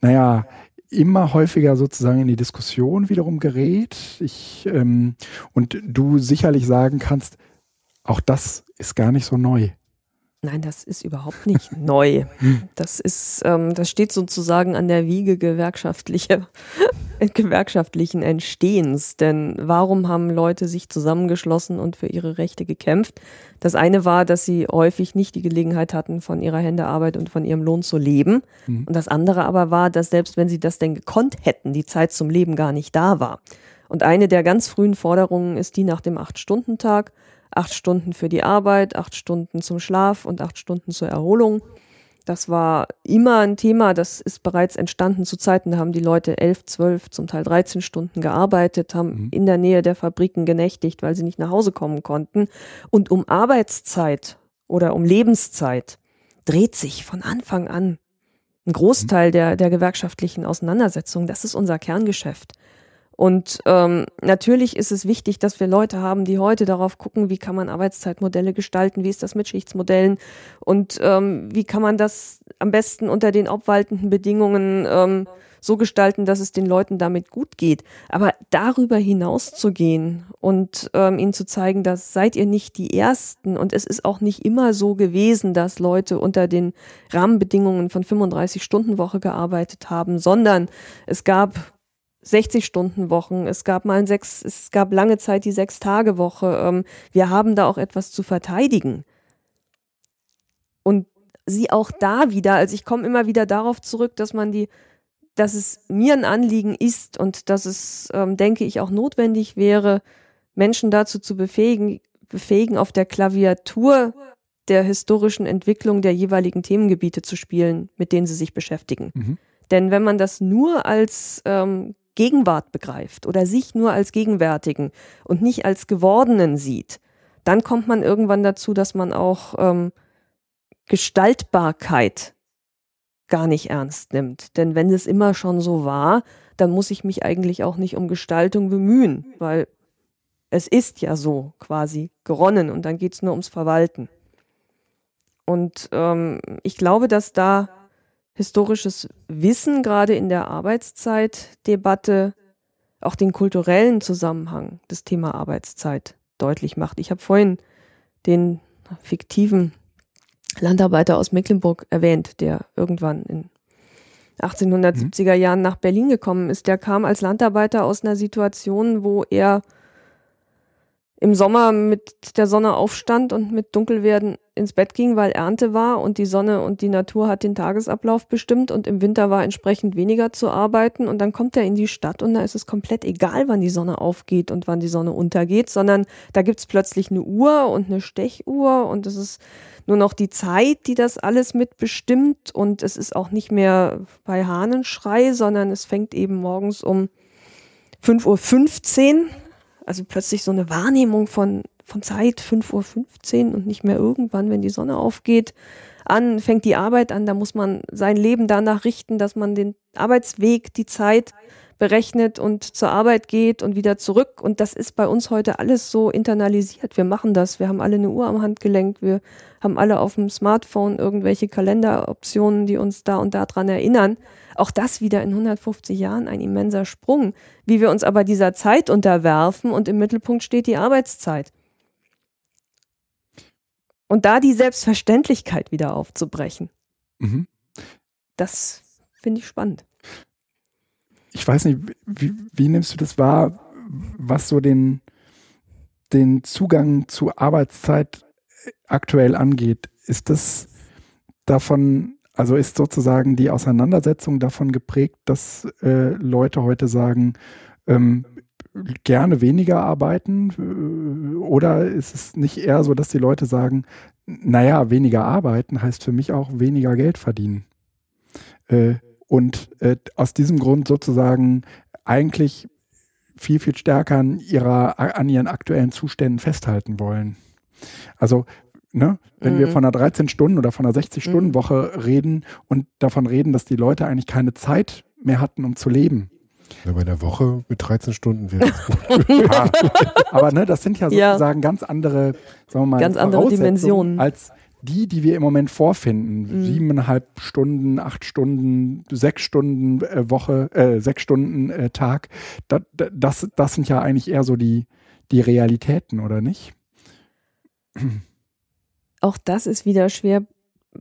naja, immer häufiger sozusagen in die Diskussion wiederum gerät. Ich, ähm, und du sicherlich sagen kannst, auch das ist gar nicht so neu.
Nein, das ist überhaupt nicht (laughs) neu. Das ist, ähm, das steht sozusagen an der Wiege gewerkschaftliche, (laughs) gewerkschaftlichen Entstehens. Denn warum haben Leute sich zusammengeschlossen und für ihre Rechte gekämpft? Das eine war, dass sie häufig nicht die Gelegenheit hatten, von ihrer Händearbeit und von ihrem Lohn zu leben. Mhm. Und das andere aber war, dass selbst wenn sie das denn gekonnt hätten, die Zeit zum Leben gar nicht da war. Und eine der ganz frühen Forderungen ist die nach dem Acht-Stunden-Tag acht Stunden für die Arbeit, acht Stunden zum Schlaf und acht Stunden zur Erholung. Das war immer ein Thema, das ist bereits entstanden zu Zeiten, da haben die Leute elf, zwölf, zum Teil 13 Stunden gearbeitet, haben mhm. in der Nähe der Fabriken genächtigt, weil sie nicht nach Hause kommen konnten. Und um Arbeitszeit oder um Lebenszeit dreht sich von Anfang an ein Großteil mhm. der, der gewerkschaftlichen Auseinandersetzungen. Das ist unser Kerngeschäft. Und ähm, natürlich ist es wichtig, dass wir Leute haben, die heute darauf gucken, wie kann man Arbeitszeitmodelle gestalten, wie ist das mit Schichtsmodellen und ähm, wie kann man das am besten unter den obwaltenden Bedingungen ähm, so gestalten, dass es den Leuten damit gut geht. Aber darüber hinaus zu gehen und ähm, ihnen zu zeigen, dass seid ihr nicht die Ersten und es ist auch nicht immer so gewesen, dass Leute unter den Rahmenbedingungen von 35 Stunden Woche gearbeitet haben, sondern es gab 60-Stunden-Wochen, es gab mal ein sechs, es gab lange Zeit die Sechs-Tage-Woche. Ähm, wir haben da auch etwas zu verteidigen. Und sie auch da wieder, also ich komme immer wieder darauf zurück, dass man die, dass es mir ein Anliegen ist und dass es, ähm, denke ich, auch notwendig wäre, Menschen dazu zu befähigen, befähigen, auf der Klaviatur der historischen Entwicklung der jeweiligen Themengebiete zu spielen, mit denen sie sich beschäftigen. Mhm. Denn wenn man das nur als ähm, Gegenwart begreift oder sich nur als Gegenwärtigen und nicht als Gewordenen sieht, dann kommt man irgendwann dazu, dass man auch ähm, Gestaltbarkeit gar nicht ernst nimmt. Denn wenn es immer schon so war, dann muss ich mich eigentlich auch nicht um Gestaltung bemühen, weil es ist ja so quasi geronnen und dann geht es nur ums Verwalten. Und ähm, ich glaube, dass da historisches Wissen gerade in der Arbeitszeitdebatte auch den kulturellen Zusammenhang des Thema Arbeitszeit deutlich macht. Ich habe vorhin den fiktiven Landarbeiter aus Mecklenburg erwähnt, der irgendwann in 1870er mhm. Jahren nach Berlin gekommen ist. Der kam als Landarbeiter aus einer Situation, wo er im Sommer mit der Sonne aufstand und mit Dunkelwerden ins Bett ging, weil Ernte war und die Sonne und die Natur hat den Tagesablauf bestimmt und im Winter war entsprechend weniger zu arbeiten und dann kommt er in die Stadt und da ist es komplett egal, wann die Sonne aufgeht und wann die Sonne untergeht, sondern da gibt's plötzlich eine Uhr und eine Stechuhr und es ist nur noch die Zeit, die das alles mitbestimmt und es ist auch nicht mehr bei Hahnenschrei, sondern es fängt eben morgens um 5.15 Uhr also plötzlich so eine Wahrnehmung von, von Zeit, 5.15 Uhr und nicht mehr irgendwann, wenn die Sonne aufgeht, an, fängt die Arbeit an, da muss man sein Leben danach richten, dass man den Arbeitsweg, die Zeit berechnet und zur Arbeit geht und wieder zurück. Und das ist bei uns heute alles so internalisiert. Wir machen das. Wir haben alle eine Uhr am Handgelenk. Wir haben alle auf dem Smartphone irgendwelche Kalenderoptionen, die uns da und da dran erinnern. Auch das wieder in 150 Jahren ein immenser Sprung. Wie wir uns aber dieser Zeit unterwerfen und im Mittelpunkt steht die Arbeitszeit. Und da die Selbstverständlichkeit wieder aufzubrechen. Mhm. Das finde ich spannend
ich weiß nicht, wie, wie nimmst du das wahr, was so den, den Zugang zu Arbeitszeit aktuell angeht? Ist das davon, also ist sozusagen die Auseinandersetzung davon geprägt, dass äh, Leute heute sagen, ähm, gerne weniger arbeiten? Äh, oder ist es nicht eher so, dass die Leute sagen, naja, weniger arbeiten heißt für mich auch weniger Geld verdienen? Äh, und äh, aus diesem Grund sozusagen eigentlich viel, viel stärker an, ihrer, an ihren aktuellen Zuständen festhalten wollen. Also, ne, wenn mhm. wir von einer 13-Stunden- oder von einer 60-Stunden-Woche mhm. reden und davon reden, dass die Leute eigentlich keine Zeit mehr hatten, um zu leben.
Ja, bei der Woche mit 13 Stunden wäre das
gut. (laughs) ja, aber ne, das sind ja sozusagen ja. ganz andere, sagen wir mal,
ganz andere Dimensionen
als die, die wir im Moment vorfinden, mhm. siebeneinhalb Stunden, acht Stunden, sechs Stunden äh, Woche, äh, sechs Stunden äh, Tag, da, das, das sind ja eigentlich eher so die, die Realitäten, oder nicht?
Auch das ist wieder schwer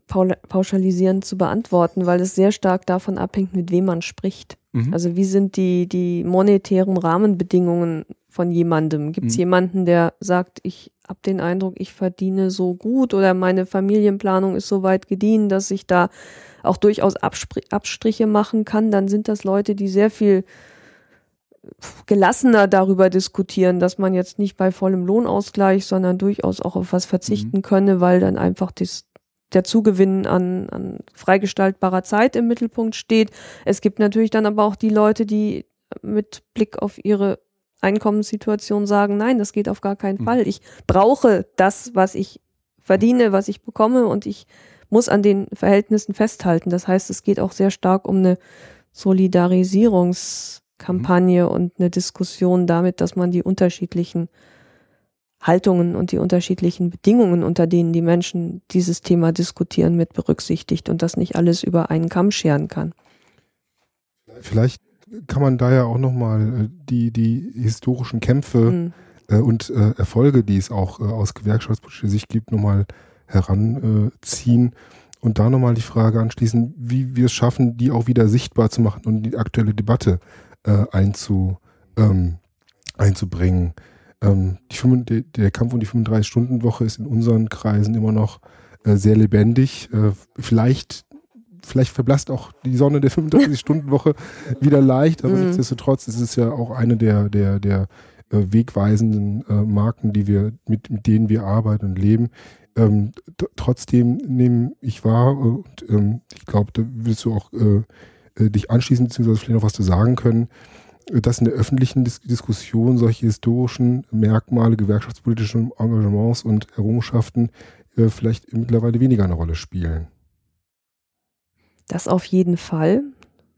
pauschalisierend zu beantworten, weil es sehr stark davon abhängt, mit wem man spricht. Mhm. Also wie sind die, die monetären Rahmenbedingungen von jemandem? Gibt es mhm. jemanden, der sagt, ich habe den Eindruck, ich verdiene so gut oder meine Familienplanung ist so weit gediehen, dass ich da auch durchaus Abstriche machen kann, dann sind das Leute, die sehr viel gelassener darüber diskutieren, dass man jetzt nicht bei vollem Lohnausgleich, sondern durchaus auch auf was verzichten mhm. könne, weil dann einfach das, der Zugewinn an, an freigestaltbarer Zeit im Mittelpunkt steht. Es gibt natürlich dann aber auch die Leute, die mit Blick auf ihre Einkommenssituation sagen, nein, das geht auf gar keinen mhm. Fall. Ich brauche das, was ich verdiene, was ich bekomme und ich muss an den Verhältnissen festhalten. Das heißt, es geht auch sehr stark um eine Solidarisierungskampagne mhm. und eine Diskussion damit, dass man die unterschiedlichen Haltungen und die unterschiedlichen Bedingungen, unter denen die Menschen dieses Thema diskutieren, mit berücksichtigt und das nicht alles über einen Kamm scheren kann.
Vielleicht kann man da ja auch nochmal äh, die, die historischen Kämpfe mhm. und äh, Erfolge, die es auch aus gewerkschaftspolitischer Sicht gibt, nochmal heranziehen und da nochmal die Frage anschließen, wie wir es schaffen, die auch wieder sichtbar zu machen und die aktuelle Debatte äh, einzu, ähm, einzubringen. Ähm, die, der Kampf um die 35-Stunden-Woche ist in unseren Kreisen immer noch äh, sehr lebendig. Äh, vielleicht vielleicht verblasst auch die Sonne der 35-Stunden-Woche (laughs) wieder leicht, aber mhm. nichtsdestotrotz ist es ja auch eine der, der, der äh, wegweisenden äh, Marken, die wir, mit, mit denen wir arbeiten und leben. Ähm, trotzdem nehme ich wahr, und ähm, ich glaube, da willst du auch äh, äh, dich anschließen, beziehungsweise vielleicht noch was zu sagen können, äh, dass in der öffentlichen Dis Diskussion solche historischen Merkmale, gewerkschaftspolitischen Engagements und Errungenschaften äh, vielleicht mittlerweile weniger eine Rolle spielen.
Das auf jeden Fall.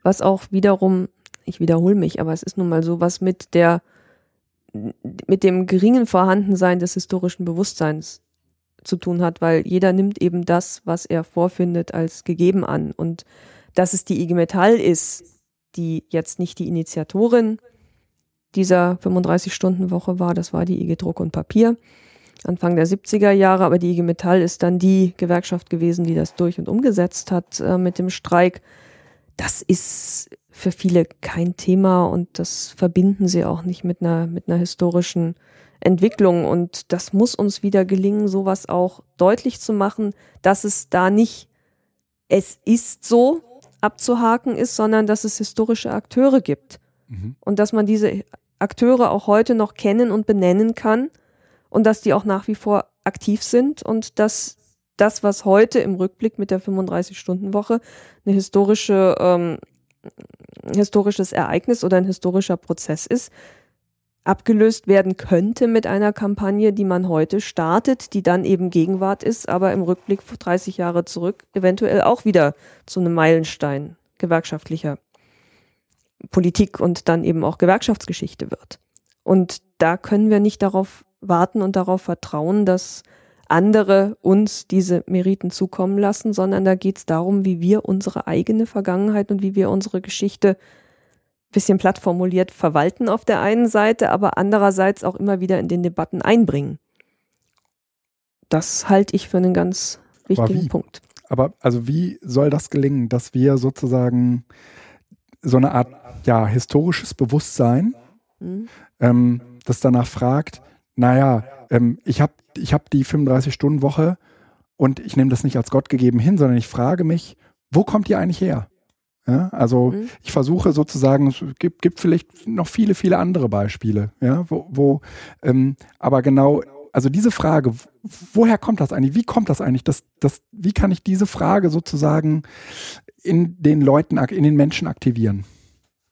Was auch wiederum, ich wiederhole mich, aber es ist nun mal so, was mit der, mit dem geringen Vorhandensein des historischen Bewusstseins zu tun hat, weil jeder nimmt eben das, was er vorfindet, als gegeben an. Und dass es die IG Metall ist, die jetzt nicht die Initiatorin dieser 35-Stunden-Woche war, das war die IG Druck und Papier, Anfang der 70er Jahre, aber die IG Metall ist dann die Gewerkschaft gewesen, die das durch und umgesetzt hat äh, mit dem Streik. Das ist für viele kein Thema und das verbinden sie auch nicht mit einer, mit einer historischen Entwicklung. Und das muss uns wieder gelingen, sowas auch deutlich zu machen, dass es da nicht es ist so abzuhaken ist, sondern dass es historische Akteure gibt. Mhm. Und dass man diese Akteure auch heute noch kennen und benennen kann und dass die auch nach wie vor aktiv sind und dass das, was heute im Rückblick mit der 35-Stunden-Woche eine historische, ähm, historisches Ereignis oder ein historischer Prozess ist, abgelöst werden könnte mit einer Kampagne, die man heute startet, die dann eben Gegenwart ist, aber im Rückblick 30 Jahre zurück eventuell auch wieder zu einem Meilenstein gewerkschaftlicher Politik und dann eben auch Gewerkschaftsgeschichte wird. Und da können wir nicht darauf warten und darauf vertrauen, dass andere uns diese Meriten zukommen lassen, sondern da geht es darum, wie wir unsere eigene Vergangenheit und wie wir unsere Geschichte bisschen platt formuliert verwalten auf der einen Seite, aber andererseits auch immer wieder in den Debatten einbringen. Das halte ich für einen ganz wichtigen Punkt.
Aber also wie soll das gelingen, dass wir sozusagen so eine Art ja, historisches Bewusstsein, mhm. ähm, das danach fragt, naja, ähm, ich habe ich hab die 35-Stunden-Woche und ich nehme das nicht als Gott gegeben hin, sondern ich frage mich, wo kommt die eigentlich her? Ja, also mhm. ich versuche sozusagen, es gibt, gibt vielleicht noch viele, viele andere Beispiele, ja, wo, wo ähm, aber genau, also diese Frage, woher kommt das eigentlich? Wie kommt das eigentlich? Das, das, wie kann ich diese Frage sozusagen in den Leuten, in den Menschen aktivieren?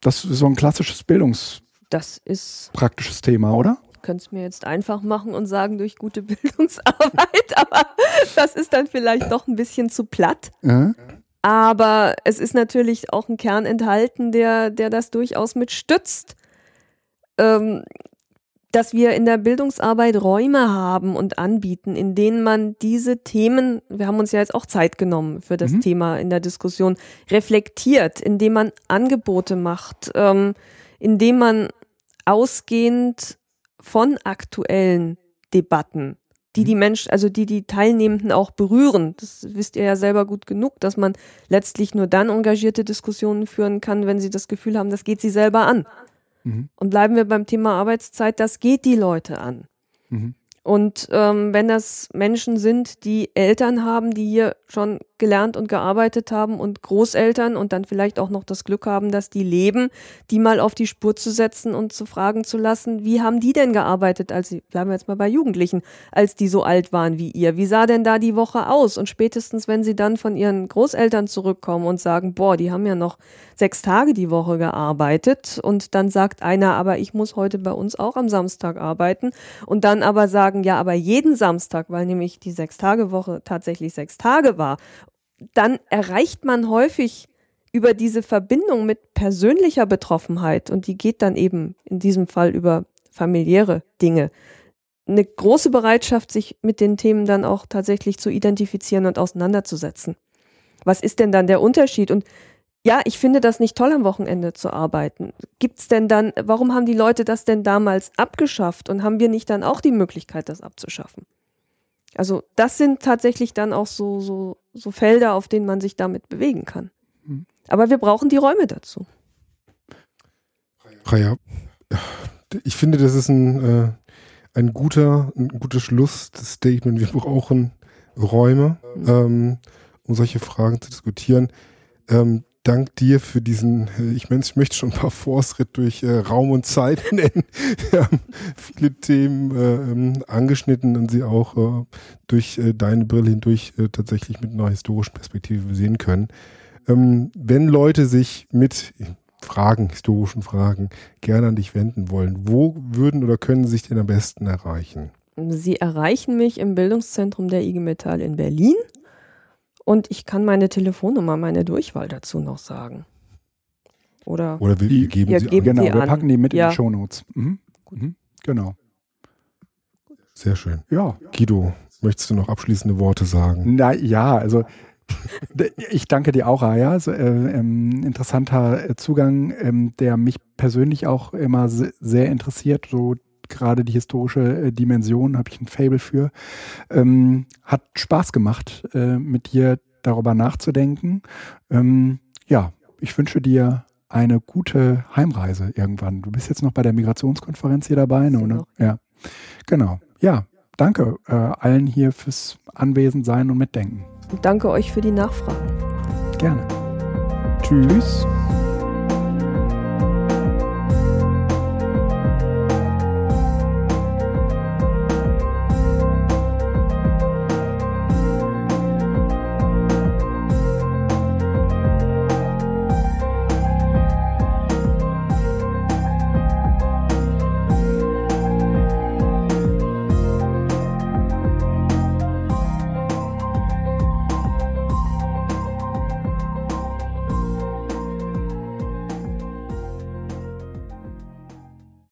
Das ist so ein klassisches Bildungs-
das ist
praktisches Thema, oder?
könnte es mir jetzt einfach machen und sagen durch gute (laughs) Bildungsarbeit, aber das ist dann vielleicht doch ein bisschen zu platt. Mhm. Aber es ist natürlich auch ein Kern enthalten, der, der das durchaus mit stützt. Ähm, dass wir in der Bildungsarbeit Räume haben und anbieten, in denen man diese Themen, wir haben uns ja jetzt auch Zeit genommen für das mhm. Thema in der Diskussion, reflektiert, indem man Angebote macht, ähm, indem man ausgehend von aktuellen Debatten die die Menschen, also die die Teilnehmenden auch berühren. Das wisst ihr ja selber gut genug, dass man letztlich nur dann engagierte Diskussionen führen kann, wenn sie das Gefühl haben, das geht sie selber an. Mhm. Und bleiben wir beim Thema Arbeitszeit, das geht die Leute an. Mhm. Und ähm, wenn das Menschen sind, die Eltern haben, die hier schon gelernt und gearbeitet haben und Großeltern und dann vielleicht auch noch das Glück haben, dass die leben, die mal auf die Spur zu setzen und zu fragen zu lassen, wie haben die denn gearbeitet, als sie, bleiben wir jetzt mal bei Jugendlichen, als die so alt waren wie ihr? Wie sah denn da die Woche aus? Und spätestens, wenn sie dann von ihren Großeltern zurückkommen und sagen, boah, die haben ja noch sechs Tage die Woche gearbeitet und dann sagt einer, aber ich muss heute bei uns auch am Samstag arbeiten und dann aber sagen, ja, aber jeden Samstag, weil nämlich die Sechs-Tage-Woche tatsächlich sechs Tage war, dann erreicht man häufig über diese Verbindung mit persönlicher Betroffenheit und die geht dann eben in diesem Fall über familiäre Dinge. Eine große Bereitschaft, sich mit den Themen dann auch tatsächlich zu identifizieren und auseinanderzusetzen. Was ist denn dann der Unterschied? Und ja, ich finde das nicht toll, am Wochenende zu arbeiten. Gibt's denn dann, warum haben die Leute das denn damals abgeschafft und haben wir nicht dann auch die Möglichkeit, das abzuschaffen? Also, das sind tatsächlich dann auch so, so, so Felder, auf denen man sich damit bewegen kann. Mhm. Aber wir brauchen die Räume dazu.
Freya, ich finde, das ist ein, äh, ein guter, ein gutes Schlussstatement. Wir brauchen Räume, mhm. ähm, um solche Fragen zu diskutieren. Ähm, dank dir für diesen, äh, ich, mein, ich möchte schon ein paar Fortschritt durch äh, Raum und Zeit (laughs) nennen. Wir haben viele Themen äh, ähm, angeschnitten und sie auch äh, durch äh, deine Brille hindurch äh, tatsächlich mit einer historischen Perspektive sehen können. Ähm, wenn Leute sich mit Fragen, historischen Fragen gerne an dich wenden wollen, wo würden oder können sie sich denn am besten erreichen?
Sie erreichen mich im Bildungszentrum der IG Metall in Berlin und ich kann meine Telefonnummer, meine Durchwahl dazu noch sagen. Oder,
Oder wir,
die,
geben
ja,
sie
geben
an.
Genau,
Sie
wir packen die mit
Ja.
in die Shownotes. Mhm. Mhm. Genau.
Sehr schön.
Ja.
Guido, möchtest du noch abschließende Worte sagen?
Na ja, also (laughs) ich danke dir auch, Aya. Also, äh, ähm, interessanter äh, Zugang, ähm, der mich persönlich auch immer se sehr interessiert. So gerade die historische äh, Dimension habe ich ein Fable für. Ähm, hat Spaß gemacht, äh, mit dir darüber nachzudenken. Ähm, ja, ich wünsche dir eine gute Heimreise irgendwann. Du bist jetzt noch bei der Migrationskonferenz hier dabei, ne,
noch,
Ja, genau. Ja, danke äh, allen hier fürs Anwesendsein und Mitdenken.
Und danke euch für die Nachfragen.
Gerne. Tschüss.